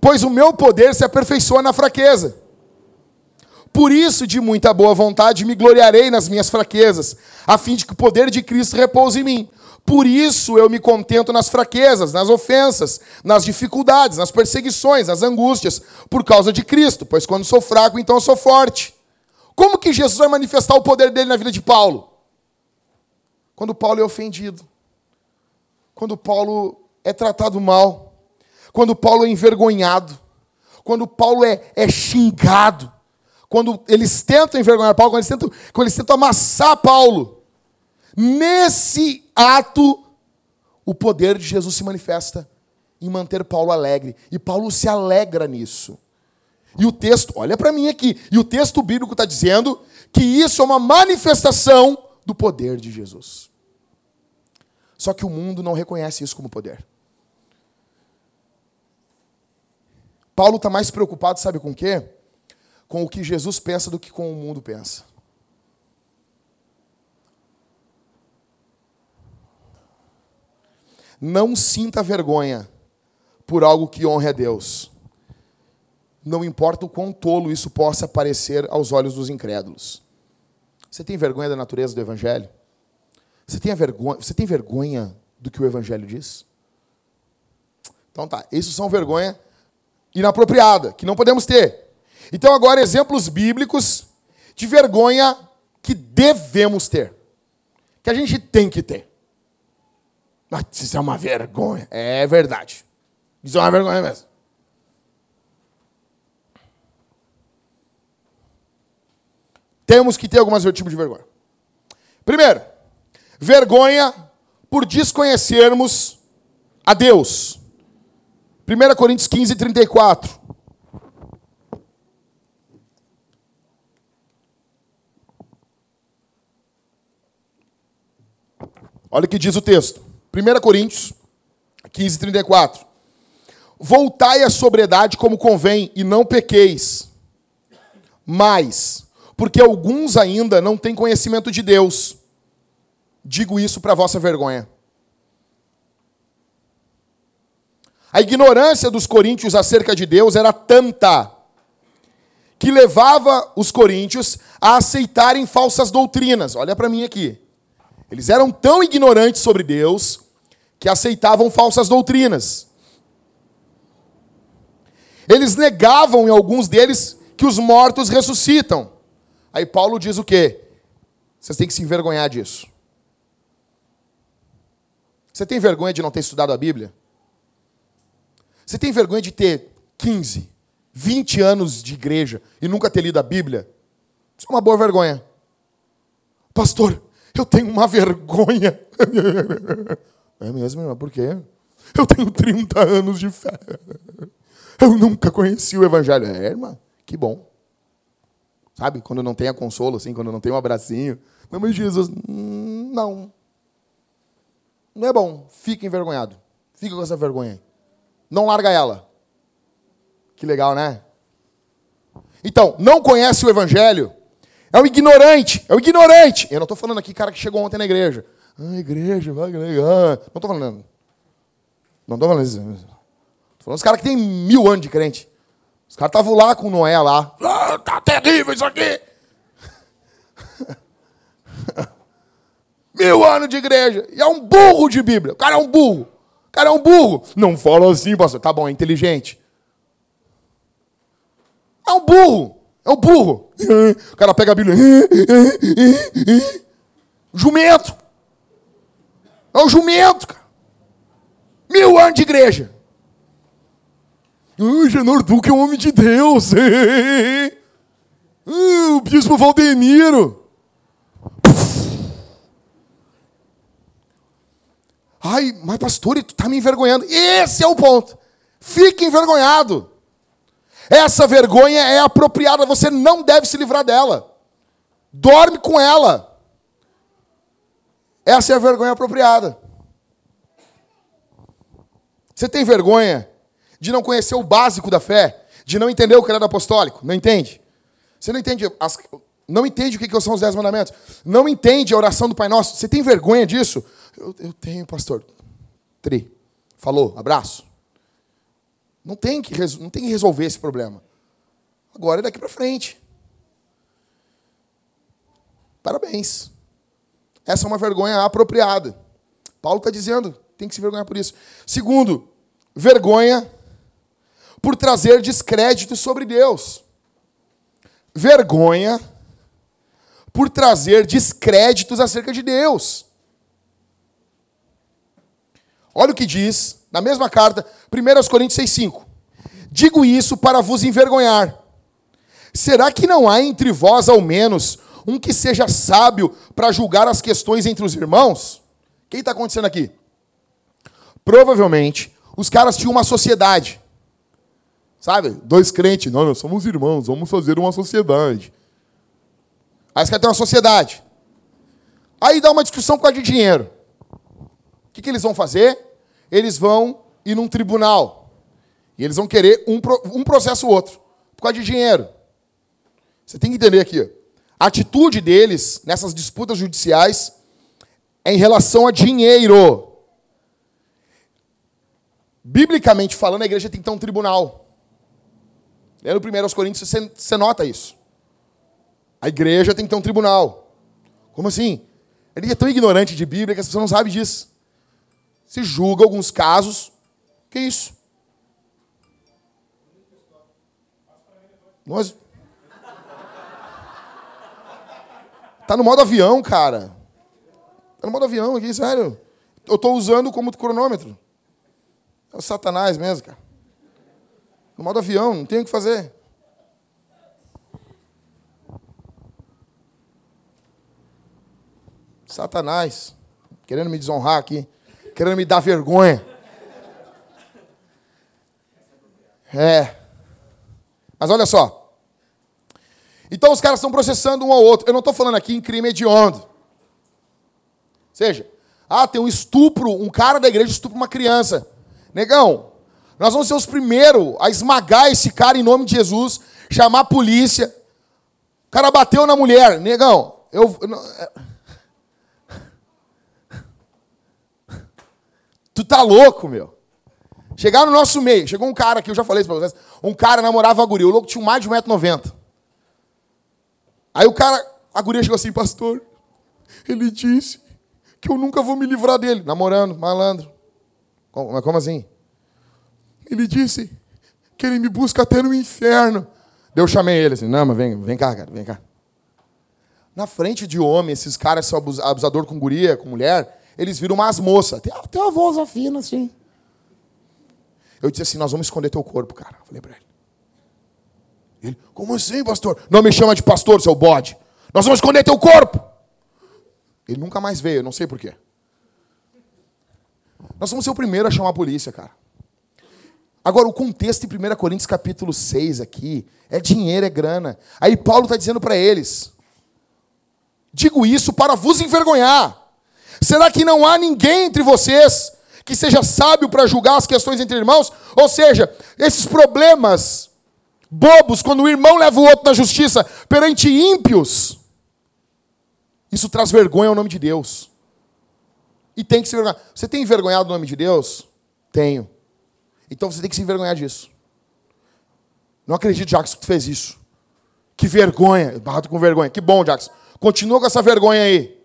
pois o meu poder se aperfeiçoa na fraqueza. Por isso, de muita boa vontade, me gloriarei nas minhas fraquezas, a fim de que o poder de Cristo repouse em mim. Por isso eu me contento nas fraquezas, nas ofensas, nas dificuldades, nas perseguições, nas angústias, por causa de Cristo, pois quando sou fraco, então sou forte. Como que Jesus vai manifestar o poder dele na vida de Paulo? Quando Paulo é ofendido, quando Paulo é tratado mal, quando Paulo é envergonhado, quando Paulo é, é xingado, quando eles tentam envergonhar Paulo, quando eles tentam, quando eles tentam amassar Paulo. Nesse ato, o poder de Jesus se manifesta em manter Paulo alegre. E Paulo se alegra nisso. E o texto, olha para mim aqui, e o texto bíblico está dizendo que isso é uma manifestação do poder de Jesus. Só que o mundo não reconhece isso como poder. Paulo está mais preocupado, sabe com o quê? Com o que Jesus pensa do que com o mundo pensa. Não sinta vergonha por algo que honre a Deus. Não importa o quão tolo isso possa parecer aos olhos dos incrédulos. Você tem vergonha da natureza do Evangelho? Você tem, vergonha, você tem vergonha do que o Evangelho diz? Então tá, isso são vergonha inapropriada, que não podemos ter. Então agora exemplos bíblicos de vergonha que devemos ter. Que a gente tem que ter. Isso é uma vergonha. É verdade. Isso é uma vergonha mesmo. Temos que ter alguns tipos de vergonha. Primeiro, vergonha por desconhecermos a Deus. 1 Coríntios 15, 34. Olha o que diz o texto. 1 Coríntios 15, 34. Voltai à sobriedade como convém, e não pequeis. Mas, porque alguns ainda não têm conhecimento de Deus. Digo isso para vossa vergonha. A ignorância dos coríntios acerca de Deus era tanta que levava os coríntios a aceitarem falsas doutrinas. Olha para mim aqui. Eles eram tão ignorantes sobre Deus que aceitavam falsas doutrinas. Eles negavam em alguns deles que os mortos ressuscitam. Aí Paulo diz o quê? Vocês têm que se envergonhar disso. Você tem vergonha de não ter estudado a Bíblia? Você tem vergonha de ter 15, 20 anos de igreja e nunca ter lido a Bíblia? Isso é uma boa vergonha. Pastor, eu tenho uma vergonha. <laughs> é mesmo, irmão? Por quê? Eu tenho 30 anos de fé. Eu nunca conheci o Evangelho. É, irmã, que bom. Sabe? Quando não tem a consolo, assim, quando não tem um abracinho. Não, mas Jesus, hum, não. Não é bom. Fica envergonhado. Fica com essa vergonha. Não larga ela. Que legal, né? Então, não conhece o Evangelho é o ignorante, é o ignorante. Eu não estou falando aqui cara que chegou ontem na igreja. Ah, igreja, vai legal. Não estou falando. Não tô falando isso. Tô falando os caras que tem mil anos de crente. Os caras estavam lá com Noé lá. Ah, tá terrível isso aqui. <laughs> mil anos de igreja. E é um burro de Bíblia. O cara é um burro. O cara é um burro. Não fala assim, pastor. Tá bom, é inteligente. É um burro. É um burro. O cara pega a Bíblia. Jumento. É o jumento, cara. Mil anos de igreja. Ah, Genor Duque é um homem de Deus. O bispo Valdemiro. Ai, mas pastor, tu tá me envergonhando. Esse é o ponto. Fique envergonhado. Essa vergonha é apropriada, você não deve se livrar dela. Dorme com ela. Essa é a vergonha apropriada. Você tem vergonha de não conhecer o básico da fé, de não entender o credo apostólico? Não entende? Você não entende, as, não entende o que são os dez mandamentos? Não entende a oração do Pai Nosso? Você tem vergonha disso? Eu, eu tenho, pastor. Tri. Falou, abraço. Não tem, que, não tem que resolver esse problema. Agora é daqui para frente. Parabéns. Essa é uma vergonha apropriada. Paulo está dizendo, tem que se vergonhar por isso. Segundo, vergonha por trazer descrédito sobre Deus. Vergonha por trazer descréditos acerca de Deus. Olha o que diz na mesma carta, 1 Coríntios 6,5. Digo isso para vos envergonhar. Será que não há entre vós, ao menos, um que seja sábio para julgar as questões entre os irmãos? O que está acontecendo aqui? Provavelmente, os caras tinham uma sociedade. Sabe? Dois crentes. Não, nós somos irmãos, vamos fazer uma sociedade. Aí os caras têm uma sociedade. Aí dá uma discussão por causa de dinheiro. O que, que eles vão fazer? Eles vão ir num tribunal. E eles vão querer um, um processo ou outro. Por causa de dinheiro. Você tem que entender aqui. A atitude deles nessas disputas judiciais é em relação a dinheiro. Biblicamente falando, a igreja tem que ter um tribunal. Lendo primeiro aos Coríntios, você, você nota isso. A igreja tem que ter um tribunal. Como assim? Ele é tão ignorante de Bíblia que as pessoas não sabem disso. Se julga alguns casos. Que isso? Nós... Tá no modo avião, cara. Tá no modo avião aqui, sério. Eu tô usando como cronômetro. É o satanás mesmo, cara. No modo avião, não tem o que fazer. Satanás, querendo me desonrar aqui, querendo me dar vergonha. É. Mas olha só. Então os caras estão processando um ao outro. Eu não estou falando aqui em crime hediondo. Ou seja, ah, tem um estupro, um cara da igreja estupra uma criança. Negão, nós vamos ser os primeiros a esmagar esse cara em nome de Jesus, chamar a polícia. O cara bateu na mulher. Negão, eu. É. Tu tá louco, meu. Chegar no nosso meio. Chegou um cara aqui, eu já falei isso pra vocês. Um cara namorava a guria. O louco tinha mais de 1,90m. Aí o cara, a guria chegou assim, pastor. Ele disse que eu nunca vou me livrar dele. Namorando, malandro. Como, mas como assim? Ele disse que ele me busca até no inferno. Eu chamei ele assim, não, mas vem, vem cá, cara, vem cá. Na frente de homem, esses caras são abusador com guria, com mulher, eles viram umas moças. Tem, uma voz afina, assim. Eu disse assim, nós vamos esconder teu corpo, cara. falei para ele. Ele, como assim, pastor? Não me chama de pastor, seu bode. Nós vamos esconder teu corpo. Ele nunca mais veio, eu não sei porquê. Nós vamos ser o primeiro a chamar a polícia, cara. Agora, o contexto em 1 Coríntios capítulo 6 aqui é dinheiro, é grana. Aí Paulo está dizendo para eles: Digo isso para vos envergonhar. Será que não há ninguém entre vocês que seja sábio para julgar as questões entre irmãos? Ou seja, esses problemas bobos, quando o irmão leva o outro na justiça perante ímpios, isso traz vergonha ao nome de Deus. E tem que se vergonhar. Você tem envergonhado o nome de Deus? Tenho. Então você tem que se envergonhar disso. Não acredito, Jackson, que tu fez isso. Que vergonha. Barrato com vergonha. Que bom, Jackson. Continua com essa vergonha aí.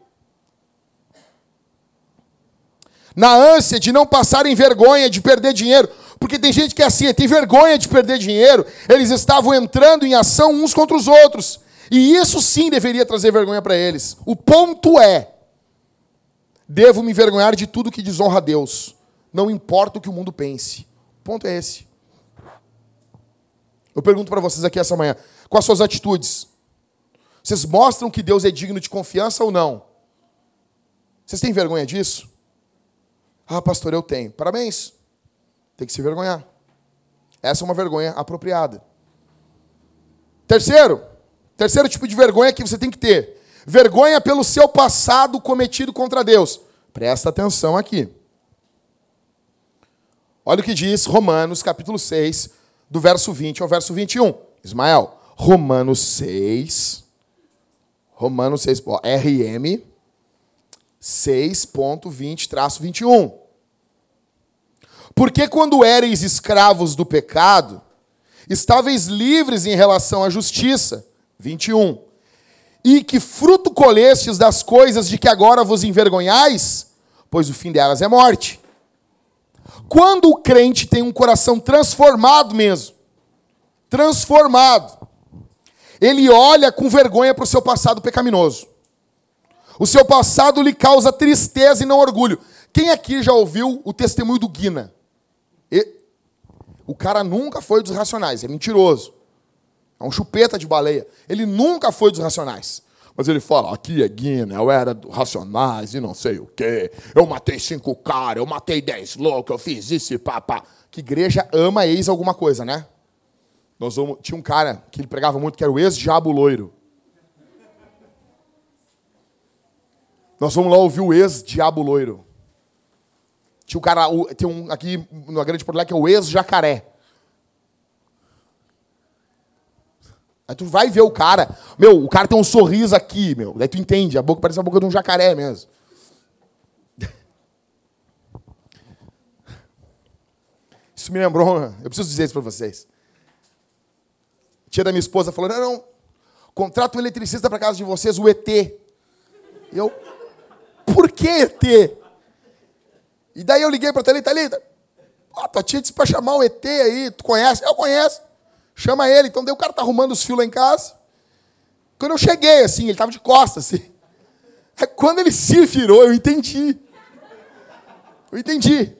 Na ânsia de não passarem vergonha, de perder dinheiro. Porque tem gente que é assim, tem vergonha de perder dinheiro. Eles estavam entrando em ação uns contra os outros. E isso sim deveria trazer vergonha para eles. O ponto é: devo me envergonhar de tudo que desonra a Deus. Não importa o que o mundo pense. O ponto é esse. Eu pergunto para vocês aqui essa manhã: com as suas atitudes, vocês mostram que Deus é digno de confiança ou não? Vocês têm vergonha disso? Ah, pastor, eu tenho. Parabéns. Tem que se vergonhar. Essa é uma vergonha apropriada. Terceiro, terceiro tipo de vergonha que você tem que ter: vergonha pelo seu passado cometido contra Deus. Presta atenção aqui. Olha o que diz Romanos, capítulo 6, do verso 20 ao verso 21. Ismael, Romanos 6, Romanos 6, ó, RM 6.20-21. Porque quando éreis escravos do pecado, estáveis livres em relação à justiça. 21. E que fruto colestes das coisas de que agora vos envergonhais? Pois o fim delas é morte. Quando o crente tem um coração transformado mesmo, transformado, ele olha com vergonha para o seu passado pecaminoso. O seu passado lhe causa tristeza e não orgulho. Quem aqui já ouviu o testemunho do Guina? E... O cara nunca foi dos racionais, é mentiroso. É um chupeta de baleia. Ele nunca foi dos racionais. Mas ele fala, aqui é Guina, eu era do Racionais e não sei o quê. Eu matei cinco caras, eu matei dez loucos, eu fiz isso e papá. Que igreja ama ex alguma coisa, né? Nós vamos... Tinha um cara que ele pregava muito, que era o ex-diabo loiro. Nós vamos lá ouvir o ex-diabo loiro. Tinha um cara, tem um aqui na Grande Porto que é o ex-jacaré. Aí tu vai ver o cara. Meu, o cara tem um sorriso aqui, meu. Daí tu entende, a boca parece a boca de um jacaré mesmo. Isso me lembrou, eu preciso dizer isso para vocês. A tia da minha esposa falou: não, não, contrata um eletricista para casa de vocês, o ET. Eu, por que ET? E daí eu liguei para a Thalita, Thalita, ó, tua tia disse para chamar o ET aí, tu conhece? Eu conheço. Chama ele. Então daí o cara tá arrumando os fios lá em casa. Quando eu cheguei, assim, ele estava de costas, assim. Quando ele se virou, eu entendi. Eu entendi.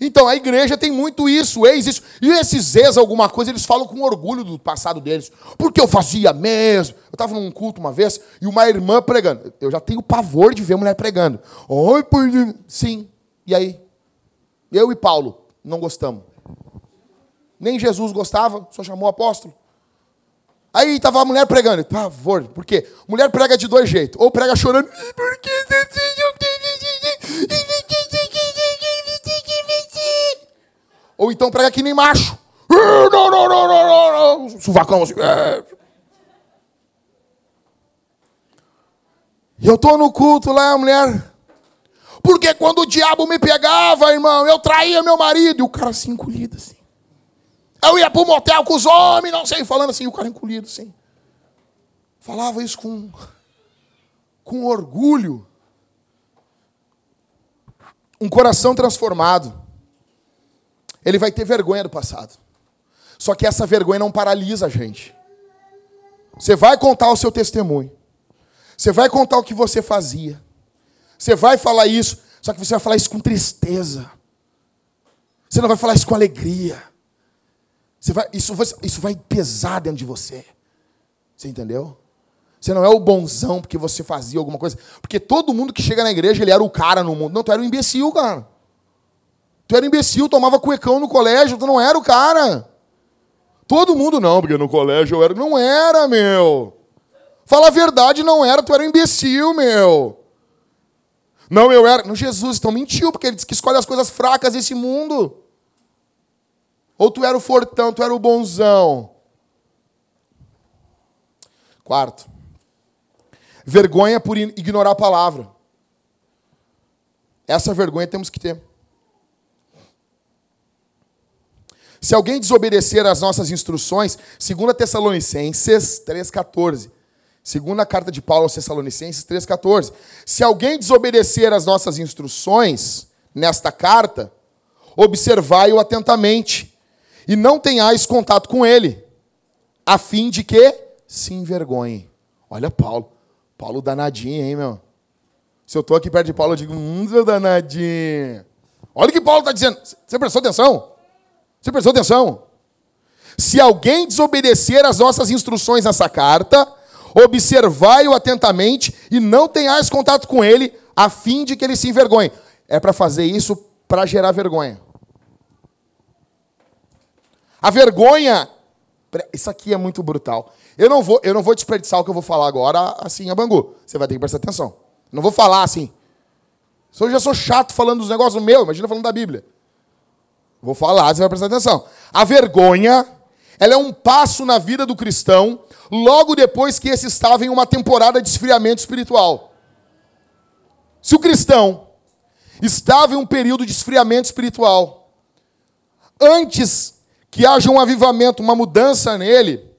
Então, a igreja tem muito isso, ex isso. E esses ex alguma coisa, eles falam com orgulho do passado deles. Porque eu fazia mesmo. Eu estava num culto uma vez e uma irmã pregando. Eu já tenho pavor de ver mulher pregando. Oi, por... Sim. E aí? Eu e Paulo não gostamos. Nem Jesus gostava, só chamou apóstolo. Aí estava a mulher pregando. Por favor, por quê? Mulher prega de dois jeitos. Ou prega chorando. Por que Ou então prega que nem macho. Não, não, não, não, não. Suvacão assim. E eu estou no culto lá, mulher. Porque quando o diabo me pegava, irmão, eu traía meu marido. E o cara assim, encolhido assim. Eu ia para o motel com os homens, não sei, falando assim, o cara encolhido assim. Falava isso com, com orgulho. Um coração transformado. Ele vai ter vergonha do passado. Só que essa vergonha não paralisa a gente. Você vai contar o seu testemunho. Você vai contar o que você fazia. Você vai falar isso, só que você vai falar isso com tristeza. Você não vai falar isso com alegria. Vai, isso, vai, isso vai pesar dentro de você. Você entendeu? Você não é o bonzão porque você fazia alguma coisa. Porque todo mundo que chega na igreja, ele era o cara no mundo. Não, tu era um imbecil, cara. Tu era imbecil, tomava cuecão no colégio, tu não era o cara. Todo mundo não, porque no colégio eu era. Não era, meu. Fala a verdade, não era, tu era um imbecil, meu. Não, eu era. No Jesus, então mentiu, porque ele disse que escolhe as coisas fracas desse mundo. Ou tu era o fortão, tu era o bonzão. Quarto. Vergonha por ignorar a palavra. Essa vergonha temos que ter. Se alguém desobedecer às nossas instruções, 2 Tessalonicenses 3,14. Segunda carta de Paulo aos Tessalonicenses 3,14. Se alguém desobedecer às nossas instruções nesta carta, observai-o atentamente e não tenhais contato com ele, a fim de que se envergonhe. Olha Paulo. Paulo danadinho, hein, meu? Se eu estou aqui perto de Paulo, eu digo, hum, danadinho. Olha o que Paulo está dizendo. Você prestou atenção? Você prestou atenção? Se alguém desobedecer às nossas instruções nessa carta, observai-o atentamente e não tenhais contato com ele, a fim de que ele se envergonhe. É para fazer isso para gerar vergonha. A vergonha, isso aqui é muito brutal. Eu não vou, eu não vou desperdiçar o que eu vou falar agora assim a Bangu. Você vai ter que prestar atenção. Não vou falar assim. Eu já sou chato falando dos negócios meu, imagina falando da Bíblia. Vou falar, você vai prestar atenção. A vergonha, ela é um passo na vida do cristão, logo depois que esse estava em uma temporada de esfriamento espiritual. Se o cristão estava em um período de esfriamento espiritual, antes que haja um avivamento, uma mudança nele,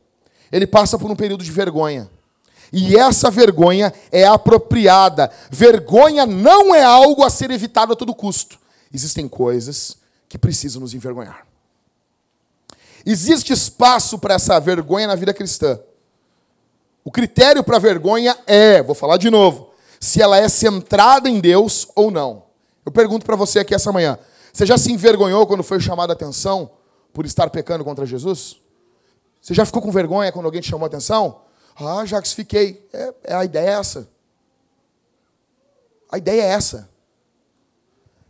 ele passa por um período de vergonha. E essa vergonha é apropriada. Vergonha não é algo a ser evitado a todo custo. Existem coisas que nos envergonhar. Existe espaço para essa vergonha na vida cristã. O critério para vergonha é, vou falar de novo, se ela é centrada em Deus ou não. Eu pergunto para você aqui essa manhã: você já se envergonhou quando foi chamado a atenção por estar pecando contra Jesus? Você já ficou com vergonha quando alguém te chamou a atenção? Ah, Jacques, fiquei. É, é, a ideia é essa. A ideia é essa.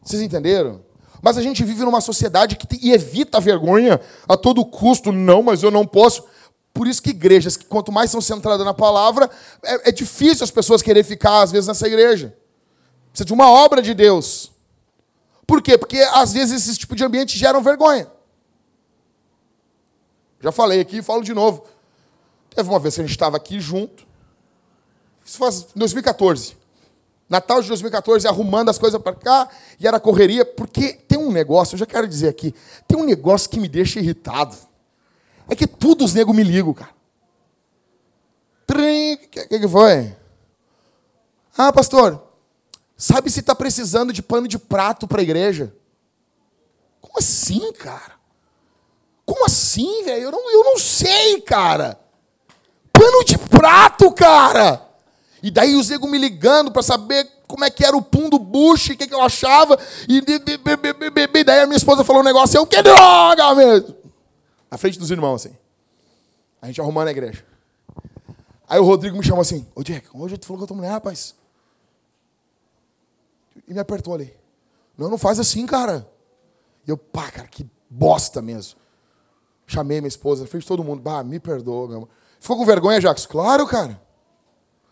Vocês entenderam? Mas a gente vive numa sociedade que evita a vergonha a todo custo. Não, mas eu não posso. Por isso que igrejas, que quanto mais são centradas na palavra, é, é difícil as pessoas querer ficar, às vezes, nessa igreja. Precisa de uma obra de Deus. Por quê? Porque, às vezes, esse tipo de ambiente geram vergonha. Já falei aqui e falo de novo. Teve uma vez que a gente estava aqui junto. Isso faz 2014. Natal de 2014, arrumando as coisas para cá, e era correria, porque tem um negócio, eu já quero dizer aqui, tem um negócio que me deixa irritado. É que tudo os negros me ligam, cara. O que, que foi? Ah, pastor, sabe se está precisando de pano de prato para a igreja? Como assim, cara? Como assim, velho? Eu não, eu não sei, cara. Pano de prato, cara. E daí os nego me ligando para saber como é que era o pum do bucho, o que, que eu achava. E, daí a minha esposa falou um negócio, eu que droga mesmo. Na frente dos irmãos, assim. A gente arrumando a igreja. Aí o Rodrigo me chamou assim, ô Jack, hoje tu falou com a tua mulher, rapaz. E me apertou ali. Não, não faz assim, cara. E eu, pá, cara, que bosta mesmo. Chamei minha esposa, fez todo mundo. Bah, me perdoa, meu amor. Ficou com vergonha, Jacques? Claro, cara.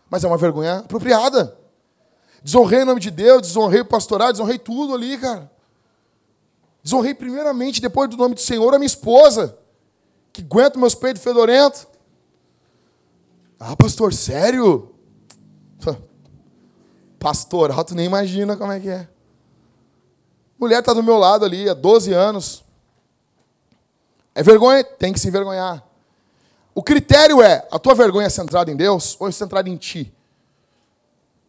Mas é uma vergonha apropriada. Desonrei o nome de Deus, desonrei o pastorado, desonrei tudo ali, cara. Desonrei primeiramente, depois do nome do Senhor, a minha esposa, que aguenta meus peitos fedorentos. Ah, pastor, sério? Pastoral, tu nem imagina como é que é. Mulher está do meu lado ali há 12 anos. É vergonha? Tem que se envergonhar. O critério é: a tua vergonha é centrada em Deus ou é centrada em ti?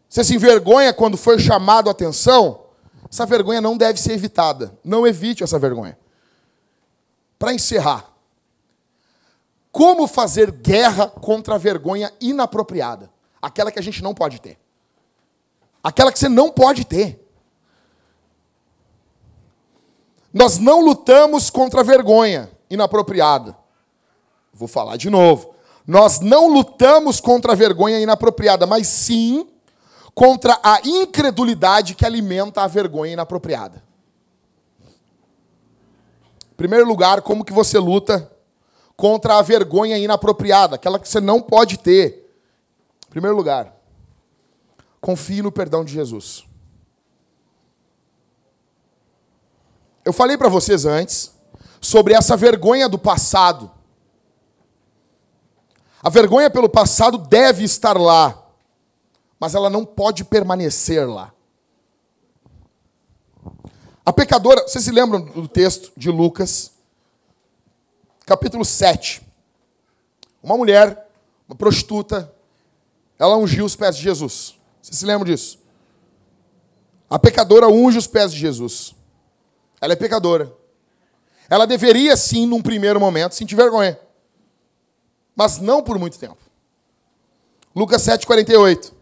Você se envergonha quando foi chamado a atenção? Essa vergonha não deve ser evitada. Não evite essa vergonha. Para encerrar, como fazer guerra contra a vergonha inapropriada? Aquela que a gente não pode ter. Aquela que você não pode ter. Nós não lutamos contra a vergonha inapropriada. Vou falar de novo. Nós não lutamos contra a vergonha inapropriada, mas sim contra a incredulidade que alimenta a vergonha inapropriada. Em primeiro lugar, como que você luta contra a vergonha inapropriada, aquela que você não pode ter? Em primeiro lugar, confie no perdão de Jesus. Eu falei para vocês antes sobre essa vergonha do passado. A vergonha pelo passado deve estar lá, mas ela não pode permanecer lá. A pecadora, vocês se lembram do texto de Lucas, capítulo 7. Uma mulher, uma prostituta, ela ungiu os pés de Jesus. Você se lembra disso? A pecadora unge os pés de Jesus. Ela é pecadora. Ela deveria, sim, num primeiro momento, sentir vergonha. Mas não por muito tempo. Lucas 7,48.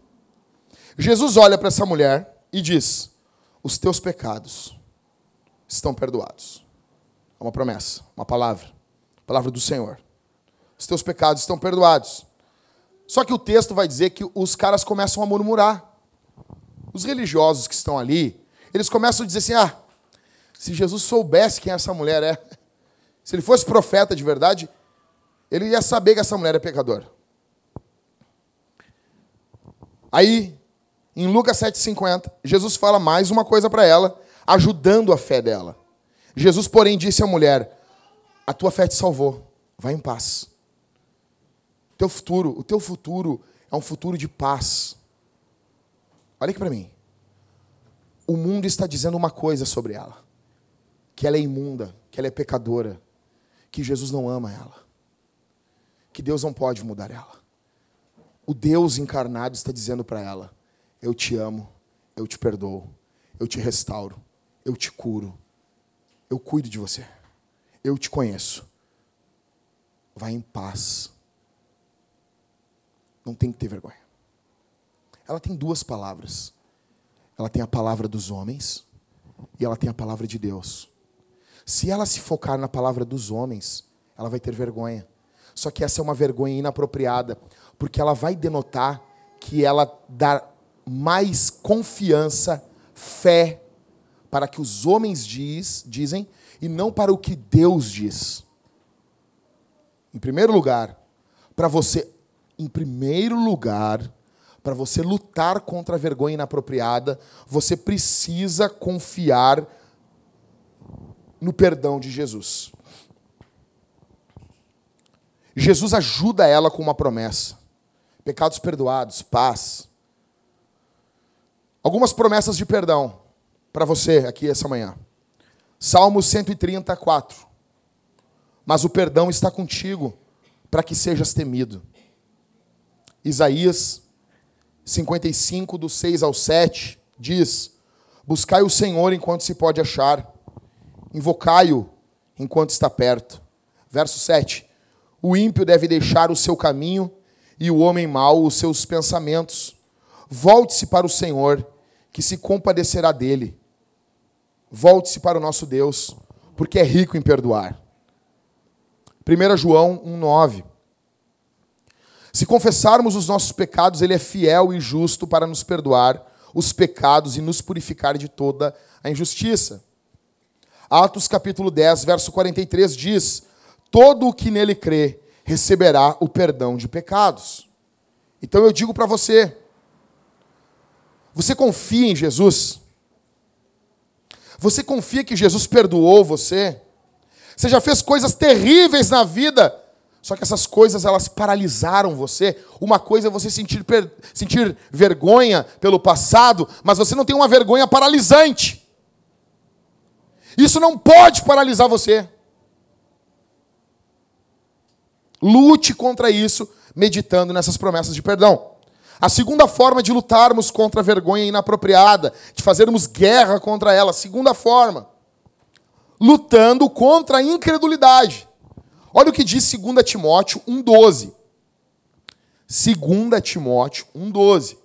Jesus olha para essa mulher e diz: Os teus pecados estão perdoados. É uma promessa, uma palavra. Palavra do Senhor. Os teus pecados estão perdoados. Só que o texto vai dizer que os caras começam a murmurar. Os religiosos que estão ali, eles começam a dizer assim: ah, se Jesus soubesse quem essa mulher é, <laughs> se ele fosse profeta de verdade, ele ia saber que essa mulher é pecadora. Aí, em Lucas 7,50, Jesus fala mais uma coisa para ela, ajudando a fé dela. Jesus, porém, disse à mulher: A tua fé te salvou, vai em paz. Teu futuro, o teu futuro é um futuro de paz. Olha aqui para mim. O mundo está dizendo uma coisa sobre ela: que ela é imunda, que ela é pecadora, que Jesus não ama ela, que Deus não pode mudar ela. O Deus encarnado está dizendo para ela: Eu te amo, eu te perdoo, eu te restauro, eu te curo, eu cuido de você, eu te conheço. Vai em paz. Não tem que ter vergonha. Ela tem duas palavras. Ela tem a palavra dos homens e ela tem a palavra de Deus. Se ela se focar na palavra dos homens, ela vai ter vergonha. Só que essa é uma vergonha inapropriada, porque ela vai denotar que ela dá mais confiança, fé para que os homens diz, dizem e não para o que Deus diz. Em primeiro lugar, para você, em primeiro lugar, para você lutar contra a vergonha inapropriada, você precisa confiar no perdão de Jesus. Jesus ajuda ela com uma promessa: pecados perdoados, paz. Algumas promessas de perdão para você aqui essa manhã. Salmo 134. Mas o perdão está contigo para que sejas temido. Isaías 55, do 6 ao 7, diz: Buscai o Senhor enquanto se pode achar, invocai-o enquanto está perto. Verso 7: O ímpio deve deixar o seu caminho e o homem mau os seus pensamentos. Volte-se para o Senhor, que se compadecerá dele Volte-se para o nosso Deus, porque é rico em perdoar. 1 João 1,9. Se confessarmos os nossos pecados, Ele é fiel e justo para nos perdoar os pecados e nos purificar de toda a injustiça. Atos capítulo 10, verso 43 diz: Todo o que nele crê receberá o perdão de pecados. Então eu digo para você: você confia em Jesus? Você confia que Jesus perdoou você? Você já fez coisas terríveis na vida, só que essas coisas elas paralisaram você. Uma coisa é você sentir, sentir vergonha pelo passado, mas você não tem uma vergonha paralisante. Isso não pode paralisar você. Lute contra isso, meditando nessas promessas de perdão. A segunda forma de lutarmos contra a vergonha inapropriada, de fazermos guerra contra ela, segunda forma, lutando contra a incredulidade. Olha o que diz 2 Timóteo 1,12. 2 Timóteo 1,12.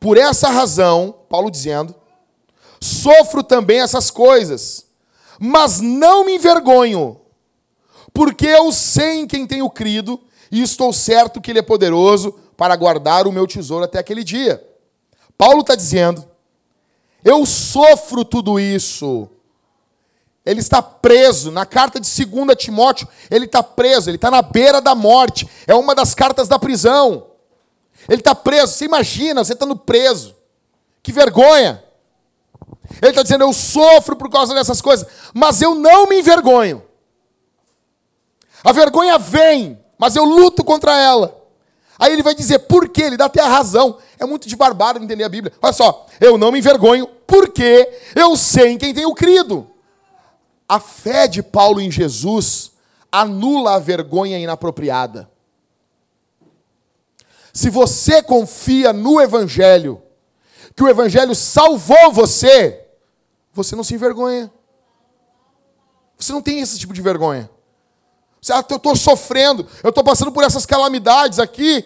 Por essa razão, Paulo dizendo, sofro também essas coisas, mas não me envergonho, porque eu sei em quem tenho crido e estou certo que Ele é poderoso para guardar o meu tesouro até aquele dia. Paulo está dizendo: eu sofro tudo isso. Ele está preso. Na carta de 2 Timóteo, ele está preso, ele está na beira da morte. É uma das cartas da prisão. Ele está preso. Você imagina, você estando preso. Que vergonha. Ele está dizendo: Eu sofro por causa dessas coisas, mas eu não me envergonho. A vergonha vem, mas eu luto contra ela. Aí ele vai dizer por quê, ele dá até a razão. É muito de barbado entender a Bíblia. Olha só, eu não me envergonho, porque eu sei em quem tenho crido. A fé de Paulo em Jesus anula a vergonha inapropriada. Se você confia no Evangelho, que o Evangelho salvou você, você não se envergonha. Você não tem esse tipo de vergonha. Você, ah, eu estou sofrendo, eu estou passando por essas calamidades aqui.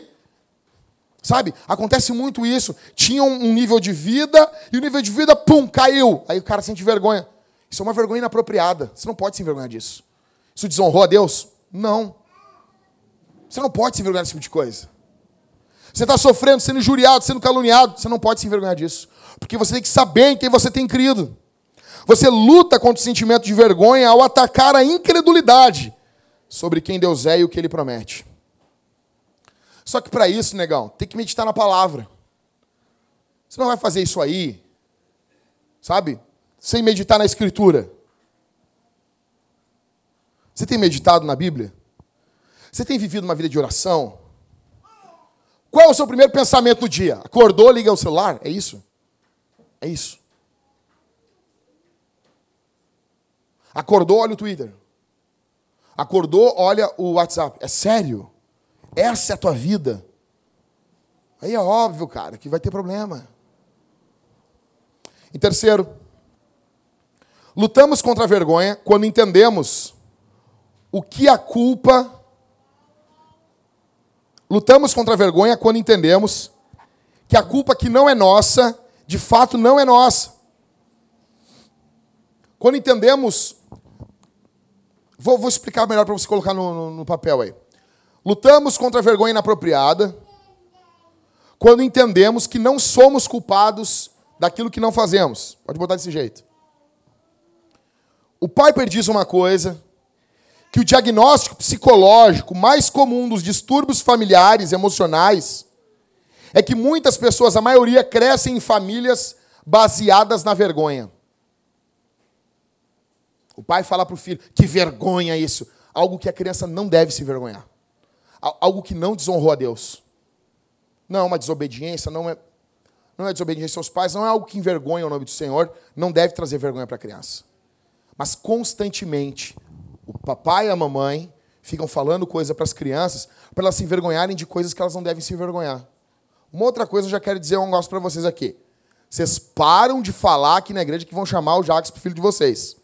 Sabe? Acontece muito isso. Tinha um nível de vida e o nível de vida, pum, caiu. Aí o cara sente vergonha. Isso é uma vergonha inapropriada. Você não pode se envergonhar disso. Isso desonrou a Deus? Não. Você não pode se envergonhar desse tipo de coisa. Você está sofrendo, sendo injuriado, sendo caluniado. Você não pode se envergonhar disso. Porque você tem que saber em quem você tem crido. Você luta contra o sentimento de vergonha ao atacar a incredulidade sobre quem Deus é e o que Ele promete. Só que para isso, negão, tem que meditar na palavra. Você não vai fazer isso aí, sabe? Sem meditar na Escritura. Você tem meditado na Bíblia? Você tem vivido uma vida de oração? Qual é o seu primeiro pensamento do dia? Acordou, liga o celular? É isso? É isso. Acordou, olha o Twitter. Acordou, olha o WhatsApp. É sério? Essa é a tua vida? Aí é óbvio, cara, que vai ter problema. Em terceiro, lutamos contra a vergonha quando entendemos o que a culpa Lutamos contra a vergonha quando entendemos que a culpa que não é nossa, de fato não é nossa. Quando entendemos. Vou, vou explicar melhor para você colocar no, no, no papel aí. Lutamos contra a vergonha inapropriada quando entendemos que não somos culpados daquilo que não fazemos. Pode botar desse jeito. O Piper diz uma coisa, que o diagnóstico psicológico mais comum dos distúrbios familiares emocionais é que muitas pessoas, a maioria, crescem em famílias baseadas na vergonha. O pai fala para o filho: que vergonha isso. Algo que a criança não deve se vergonhar. Algo que não desonrou a Deus. Não é uma desobediência, não é, não é desobediência aos pais, não é algo que envergonha o nome do Senhor, não deve trazer vergonha para a criança. Mas constantemente o papai e a mamãe ficam falando coisa para as crianças para elas se envergonharem de coisas que elas não devem se envergonhar. Uma outra coisa eu já quero dizer um negócio para vocês aqui. Vocês param de falar aqui na igreja que vão chamar o Jacques para filho de vocês.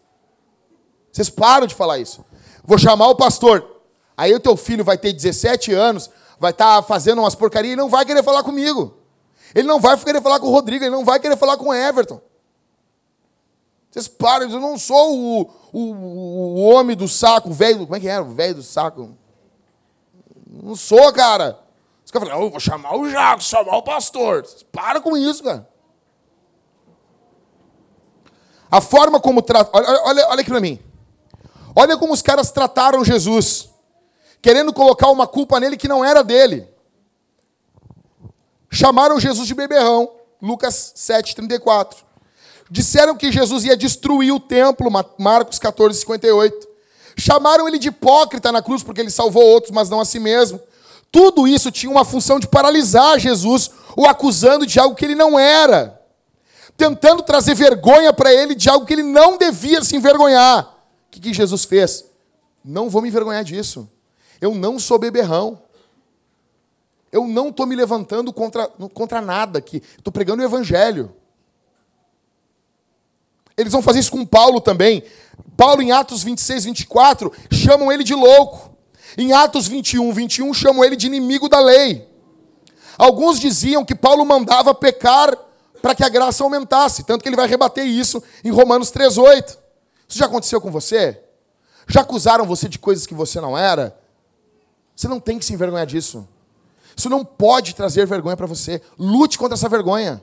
Vocês param de falar isso. Vou chamar o pastor. Aí o teu filho vai ter 17 anos, vai estar tá fazendo umas porcarias e não vai querer falar comigo. Ele não vai querer falar com o Rodrigo, ele não vai querer falar com o Everton. Vocês param, eu não sou o, o, o homem do saco, o velho. Como é que era? O velho do saco. Não sou, cara. Os caras falam, eu vou chamar o Jaco, chamar o pastor. Vocês para com isso, cara. A forma como trata. Olha, olha, olha aqui para mim. Olha como os caras trataram Jesus, querendo colocar uma culpa nele que não era dele. Chamaram Jesus de beberrão, Lucas 7, 34. Disseram que Jesus ia destruir o templo, Marcos 14, 58. Chamaram ele de hipócrita na cruz porque ele salvou outros, mas não a si mesmo. Tudo isso tinha uma função de paralisar Jesus, o acusando de algo que ele não era, tentando trazer vergonha para ele de algo que ele não devia se envergonhar. Que, que Jesus fez? Não vou me envergonhar disso. Eu não sou beberrão. Eu não estou me levantando contra, contra nada aqui. Estou pregando o evangelho. Eles vão fazer isso com Paulo também. Paulo, em Atos 26, 24, chamam ele de louco. Em Atos 21, 21, chamam ele de inimigo da lei. Alguns diziam que Paulo mandava pecar para que a graça aumentasse, tanto que ele vai rebater isso em Romanos 3,8. Isso já aconteceu com você? Já acusaram você de coisas que você não era? Você não tem que se envergonhar disso. Isso não pode trazer vergonha para você. Lute contra essa vergonha.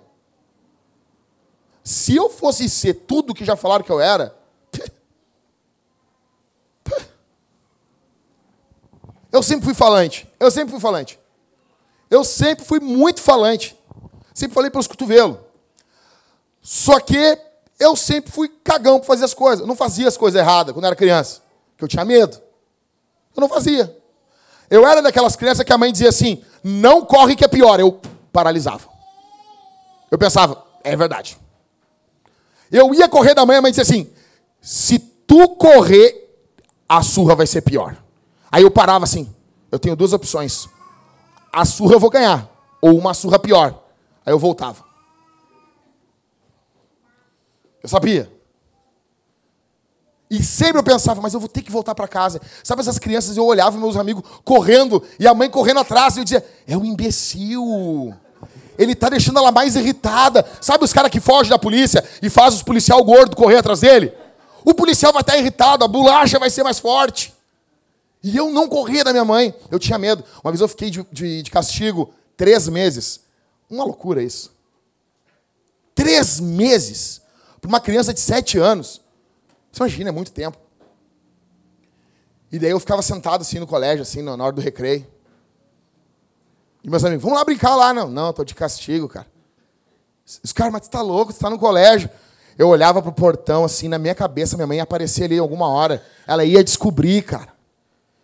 Se eu fosse ser tudo que já falaram que eu era, <laughs> eu sempre fui falante. Eu sempre fui falante. Eu sempre fui muito falante. Sempre falei pelos cotovelos. Só que eu sempre fui cagão para fazer as coisas. Eu não fazia as coisas erradas quando era criança, porque eu tinha medo. Eu não fazia. Eu era daquelas crianças que a mãe dizia assim: não corre que é pior. Eu paralisava. Eu pensava, é verdade. Eu ia correr da mãe, a mãe disse assim: se tu correr, a surra vai ser pior. Aí eu parava assim. Eu tenho duas opções. A surra eu vou ganhar. Ou uma surra pior. Aí eu voltava. Eu sabia. E sempre eu pensava, mas eu vou ter que voltar para casa. Sabe essas crianças, eu olhava meus amigos correndo e a mãe correndo atrás e eu dizia: "É um imbecil. Ele tá deixando ela mais irritada. Sabe os caras que fogem da polícia e faz os policial gordo correr atrás dele? O policial vai estar irritado, a bolacha vai ser mais forte. E eu não corria da minha mãe. Eu tinha medo. Uma vez eu fiquei de, de, de castigo três meses. Uma loucura isso. Três meses para uma criança de sete anos. Você imagina, é muito tempo. E daí eu ficava sentado assim no colégio, assim, na hora do recreio. E meus amigos, vamos lá brincar lá. Não, não, tô de castigo, cara. Os caras, mas tu tá louco, tu tá no colégio. Eu olhava pro portão, assim, na minha cabeça, minha mãe ia aparecer ali alguma hora. Ela ia descobrir, cara.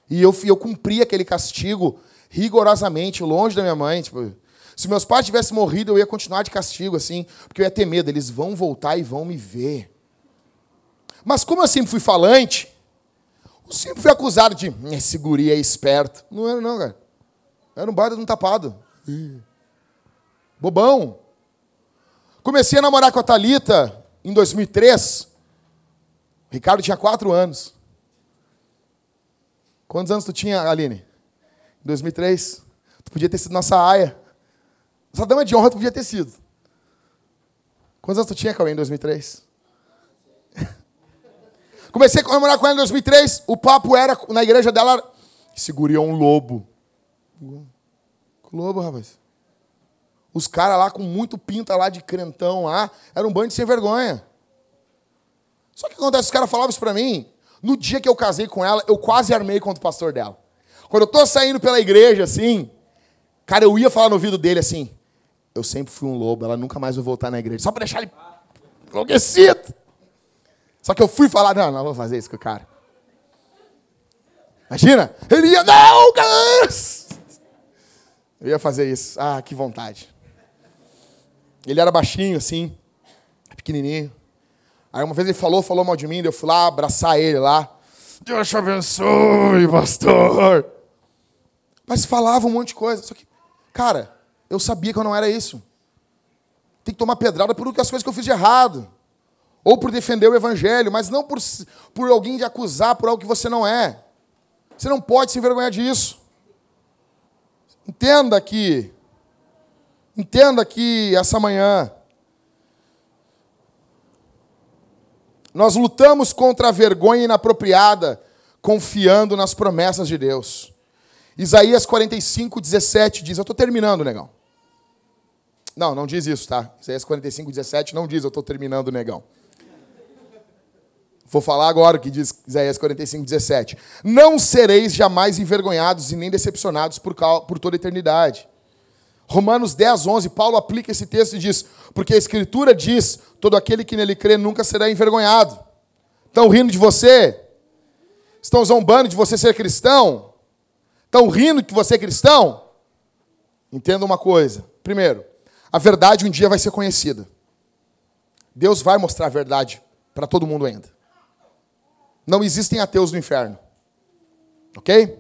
E eu, eu cumpri aquele castigo rigorosamente, longe da minha mãe. Tipo, se meus pais tivessem morrido, eu ia continuar de castigo, assim, porque eu ia ter medo. Eles vão voltar e vão me ver. Mas como eu sempre fui falante, eu sempre fui acusado de esse guri é esperto. Não era, não, cara. Era um baita de um tapado. Bobão. Comecei a namorar com a Thalita em 2003. O Ricardo tinha quatro anos. Quantos anos tu tinha, Aline? Em 2003? Tu podia ter sido nossa aia. Nossa dama de honra podia ter sido. Quantos anos tu tinha, Cauê, em 2003? <laughs> Comecei a comemorar com ela em 2003. O papo era, na igreja dela, segurou um lobo. Lobo, rapaz. Os caras lá com muito pinta lá de crentão lá, era um bando de sem vergonha. Só que acontece, os caras falavam isso pra mim, no dia que eu casei com ela, eu quase armei contra o pastor dela. Quando eu tô saindo pela igreja, assim, cara, eu ia falar no ouvido dele assim, eu sempre fui um lobo, ela nunca mais vai voltar na igreja. Só pra deixar ele enlouquecido. Só que eu fui falar, não, não vou fazer isso com o cara. Imagina, ele ia, não, cara! Eu ia fazer isso. Ah, que vontade. Ele era baixinho, assim, pequenininho. Aí uma vez ele falou, falou mal de mim, eu fui lá abraçar ele lá. Deus te abençoe, pastor. Mas falava um monte de coisa. Só que, cara, eu sabia que eu não era isso. Tem que tomar pedrada por as coisas que eu fiz de errado. Ou por defender o evangelho, mas não por, por alguém de acusar por algo que você não é. Você não pode se envergonhar disso. Entenda que, entenda que essa manhã, nós lutamos contra a vergonha inapropriada, confiando nas promessas de Deus. Isaías 45, 17 diz, eu estou terminando, negão. Não, não diz isso, tá? Isaías 45, 17 não diz, eu estou terminando, negão. Vou falar agora o que diz Isaías 45, 17. Não sereis jamais envergonhados e nem decepcionados por, por toda a eternidade. Romanos 10, 11, Paulo aplica esse texto e diz: Porque a Escritura diz: todo aquele que nele crê nunca será envergonhado. Estão rindo de você? Estão zombando de você ser cristão? Estão rindo de você é cristão? Entenda uma coisa. Primeiro, a verdade um dia vai ser conhecida. Deus vai mostrar a verdade para todo mundo ainda. Não existem ateus no inferno. Ok?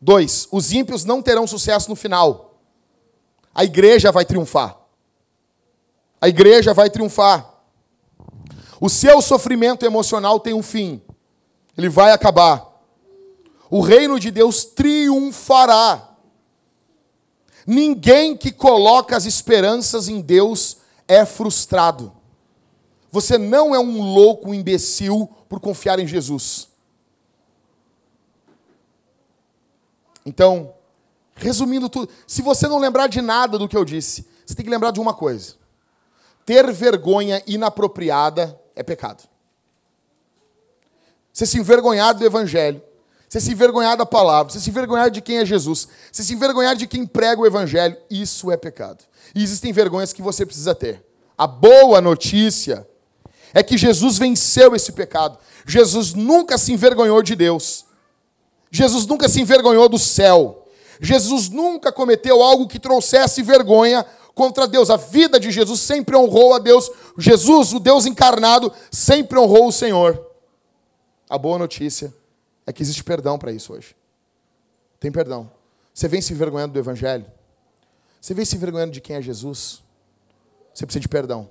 Dois, os ímpios não terão sucesso no final. A igreja vai triunfar. A igreja vai triunfar. O seu sofrimento emocional tem um fim. Ele vai acabar. O reino de Deus triunfará. Ninguém que coloca as esperanças em Deus é frustrado. Você não é um louco, um imbecil por confiar em Jesus. Então, resumindo tudo, se você não lembrar de nada do que eu disse, você tem que lembrar de uma coisa: ter vergonha inapropriada é pecado. Você se envergonhar do Evangelho, você se envergonhar da palavra, você se envergonhar de quem é Jesus, você se envergonhar de quem prega o Evangelho, isso é pecado. E existem vergonhas que você precisa ter. A boa notícia é que Jesus venceu esse pecado. Jesus nunca se envergonhou de Deus. Jesus nunca se envergonhou do céu. Jesus nunca cometeu algo que trouxesse vergonha contra Deus. A vida de Jesus sempre honrou a Deus. Jesus, o Deus encarnado, sempre honrou o Senhor. A boa notícia é que existe perdão para isso hoje. Tem perdão. Você vem se envergonhando do Evangelho? Você vem se envergonhando de quem é Jesus? Você precisa de perdão.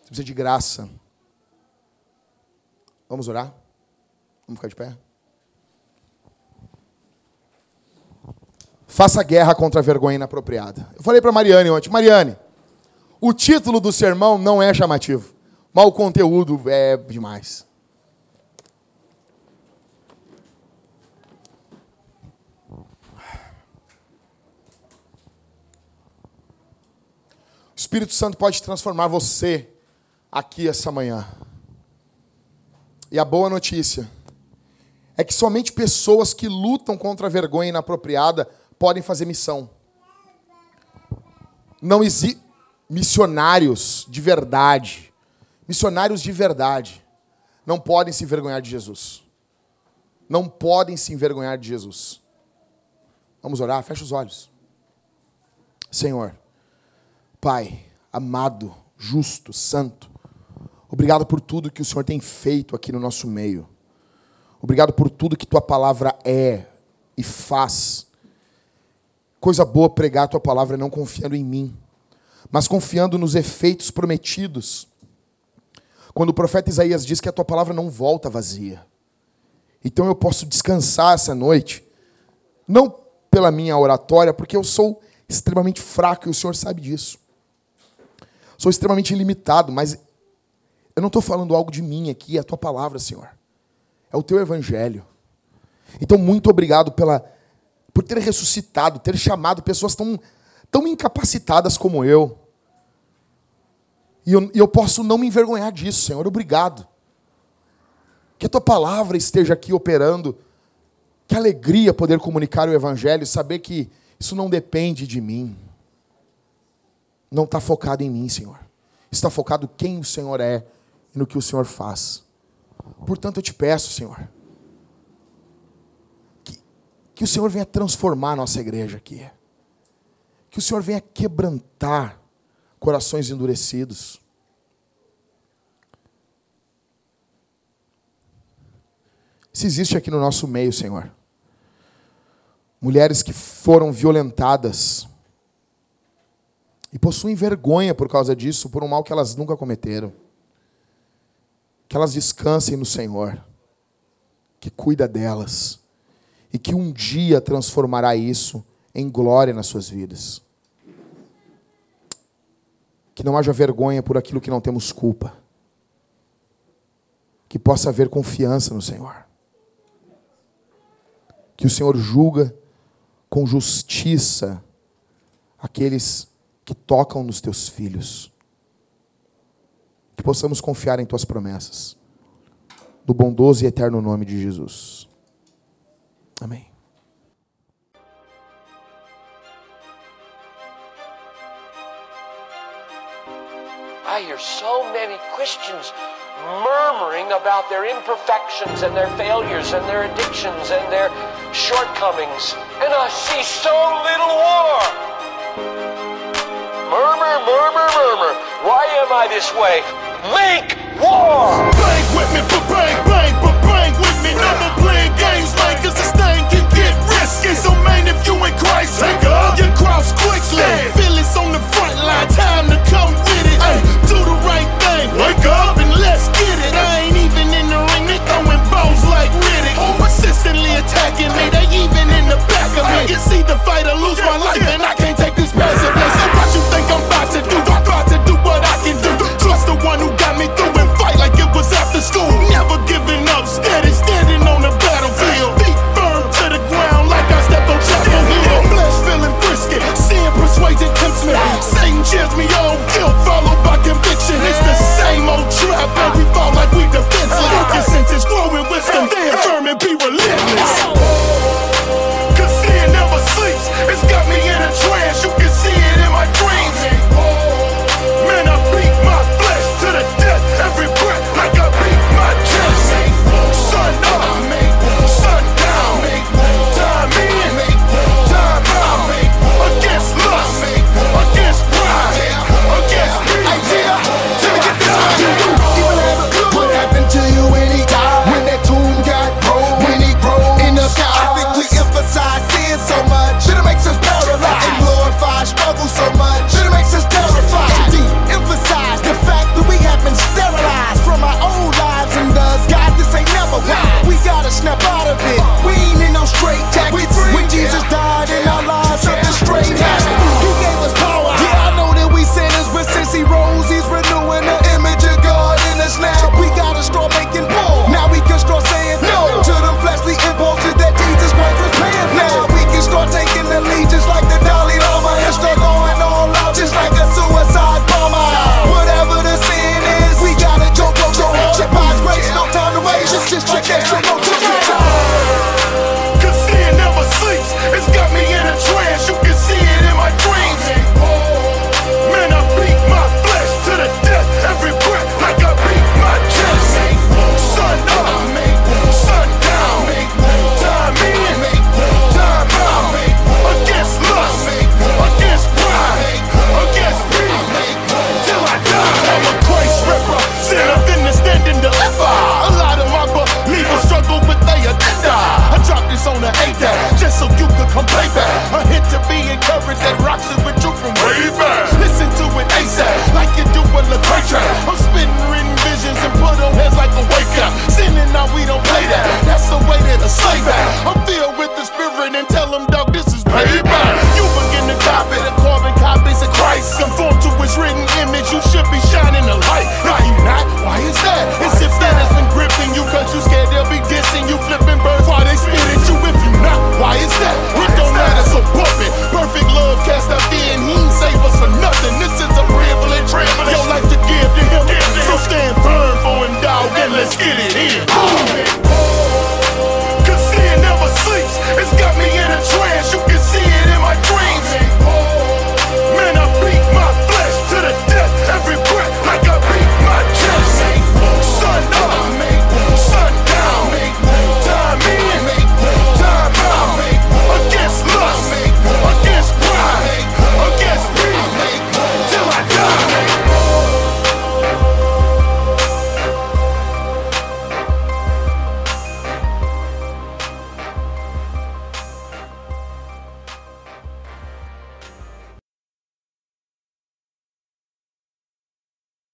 Você precisa de graça. Vamos orar? Vamos ficar de pé? Faça guerra contra a vergonha inapropriada. Eu falei para Mariane ontem, Mariane, o título do sermão não é chamativo, mas o conteúdo é demais. Espírito Santo pode transformar você aqui essa manhã. E a boa notícia é que somente pessoas que lutam contra a vergonha inapropriada podem fazer missão. Não existe missionários de verdade, missionários de verdade, não podem se envergonhar de Jesus. Não podem se envergonhar de Jesus. Vamos orar? Fecha os olhos. Senhor, Pai, amado, justo, santo, obrigado por tudo que o Senhor tem feito aqui no nosso meio. Obrigado por tudo que tua palavra é e faz. Coisa boa pregar a tua palavra não confiando em mim, mas confiando nos efeitos prometidos. Quando o profeta Isaías diz que a tua palavra não volta vazia. Então eu posso descansar essa noite, não pela minha oratória, porque eu sou extremamente fraco e o Senhor sabe disso. Sou extremamente limitado, mas eu não estou falando algo de mim aqui, é a tua palavra, Senhor. É o teu evangelho. Então, muito obrigado pela, por ter ressuscitado, ter chamado pessoas tão, tão incapacitadas como eu. E eu, e eu posso não me envergonhar disso, Senhor. Obrigado. Que a tua palavra esteja aqui operando. Que alegria poder comunicar o evangelho e saber que isso não depende de mim não está focado em mim, Senhor. Está focado quem o Senhor é e no que o Senhor faz. Portanto, eu te peço, Senhor, que, que o Senhor venha transformar a nossa igreja aqui. Que o Senhor venha quebrantar corações endurecidos. Se existe aqui no nosso meio, Senhor, mulheres que foram violentadas, e possuem vergonha por causa disso, por um mal que elas nunca cometeram. Que elas descansem no Senhor, que cuida delas, e que um dia transformará isso em glória nas suas vidas. Que não haja vergonha por aquilo que não temos culpa. Que possa haver confiança no Senhor. Que o Senhor julga com justiça aqueles que tocam nos teus filhos. Que possamos confiar em tuas promessas. Do bondoso e eterno nome de Jesus. Amém. I hear so many Christians murmuring about their imperfections and their failures and their addictions and their shortcomings. And I see so little war. Murmur, murmur, murmur. Why am I this way? Make war! Bang with me, but bang, bang, but bang with me. More playing games, man, cause this thing can get risky. So, man, if you in Christ, take up your cross quickly. Feel it's on the front line, time to come with it. Ay, do the right thing, wake up and let's get it. I ain't even in the ring, they throwing bones like Riddick. Persistently attacking me, they even in the back of me. It's either fight or lose my life, and I can't take this passively. school, never giving up, steady standing on the battlefield. Feet firm to the ground like I stepped on Chapel Hill. Flesh feeling brisket, sin persuaded tempts me. Satan cheers me on, guilt followed by conviction. It's the same old trap, and we fall like we defenseless. Uh-huh. Focus sentence, growing wisdom, stay firm and be relentless.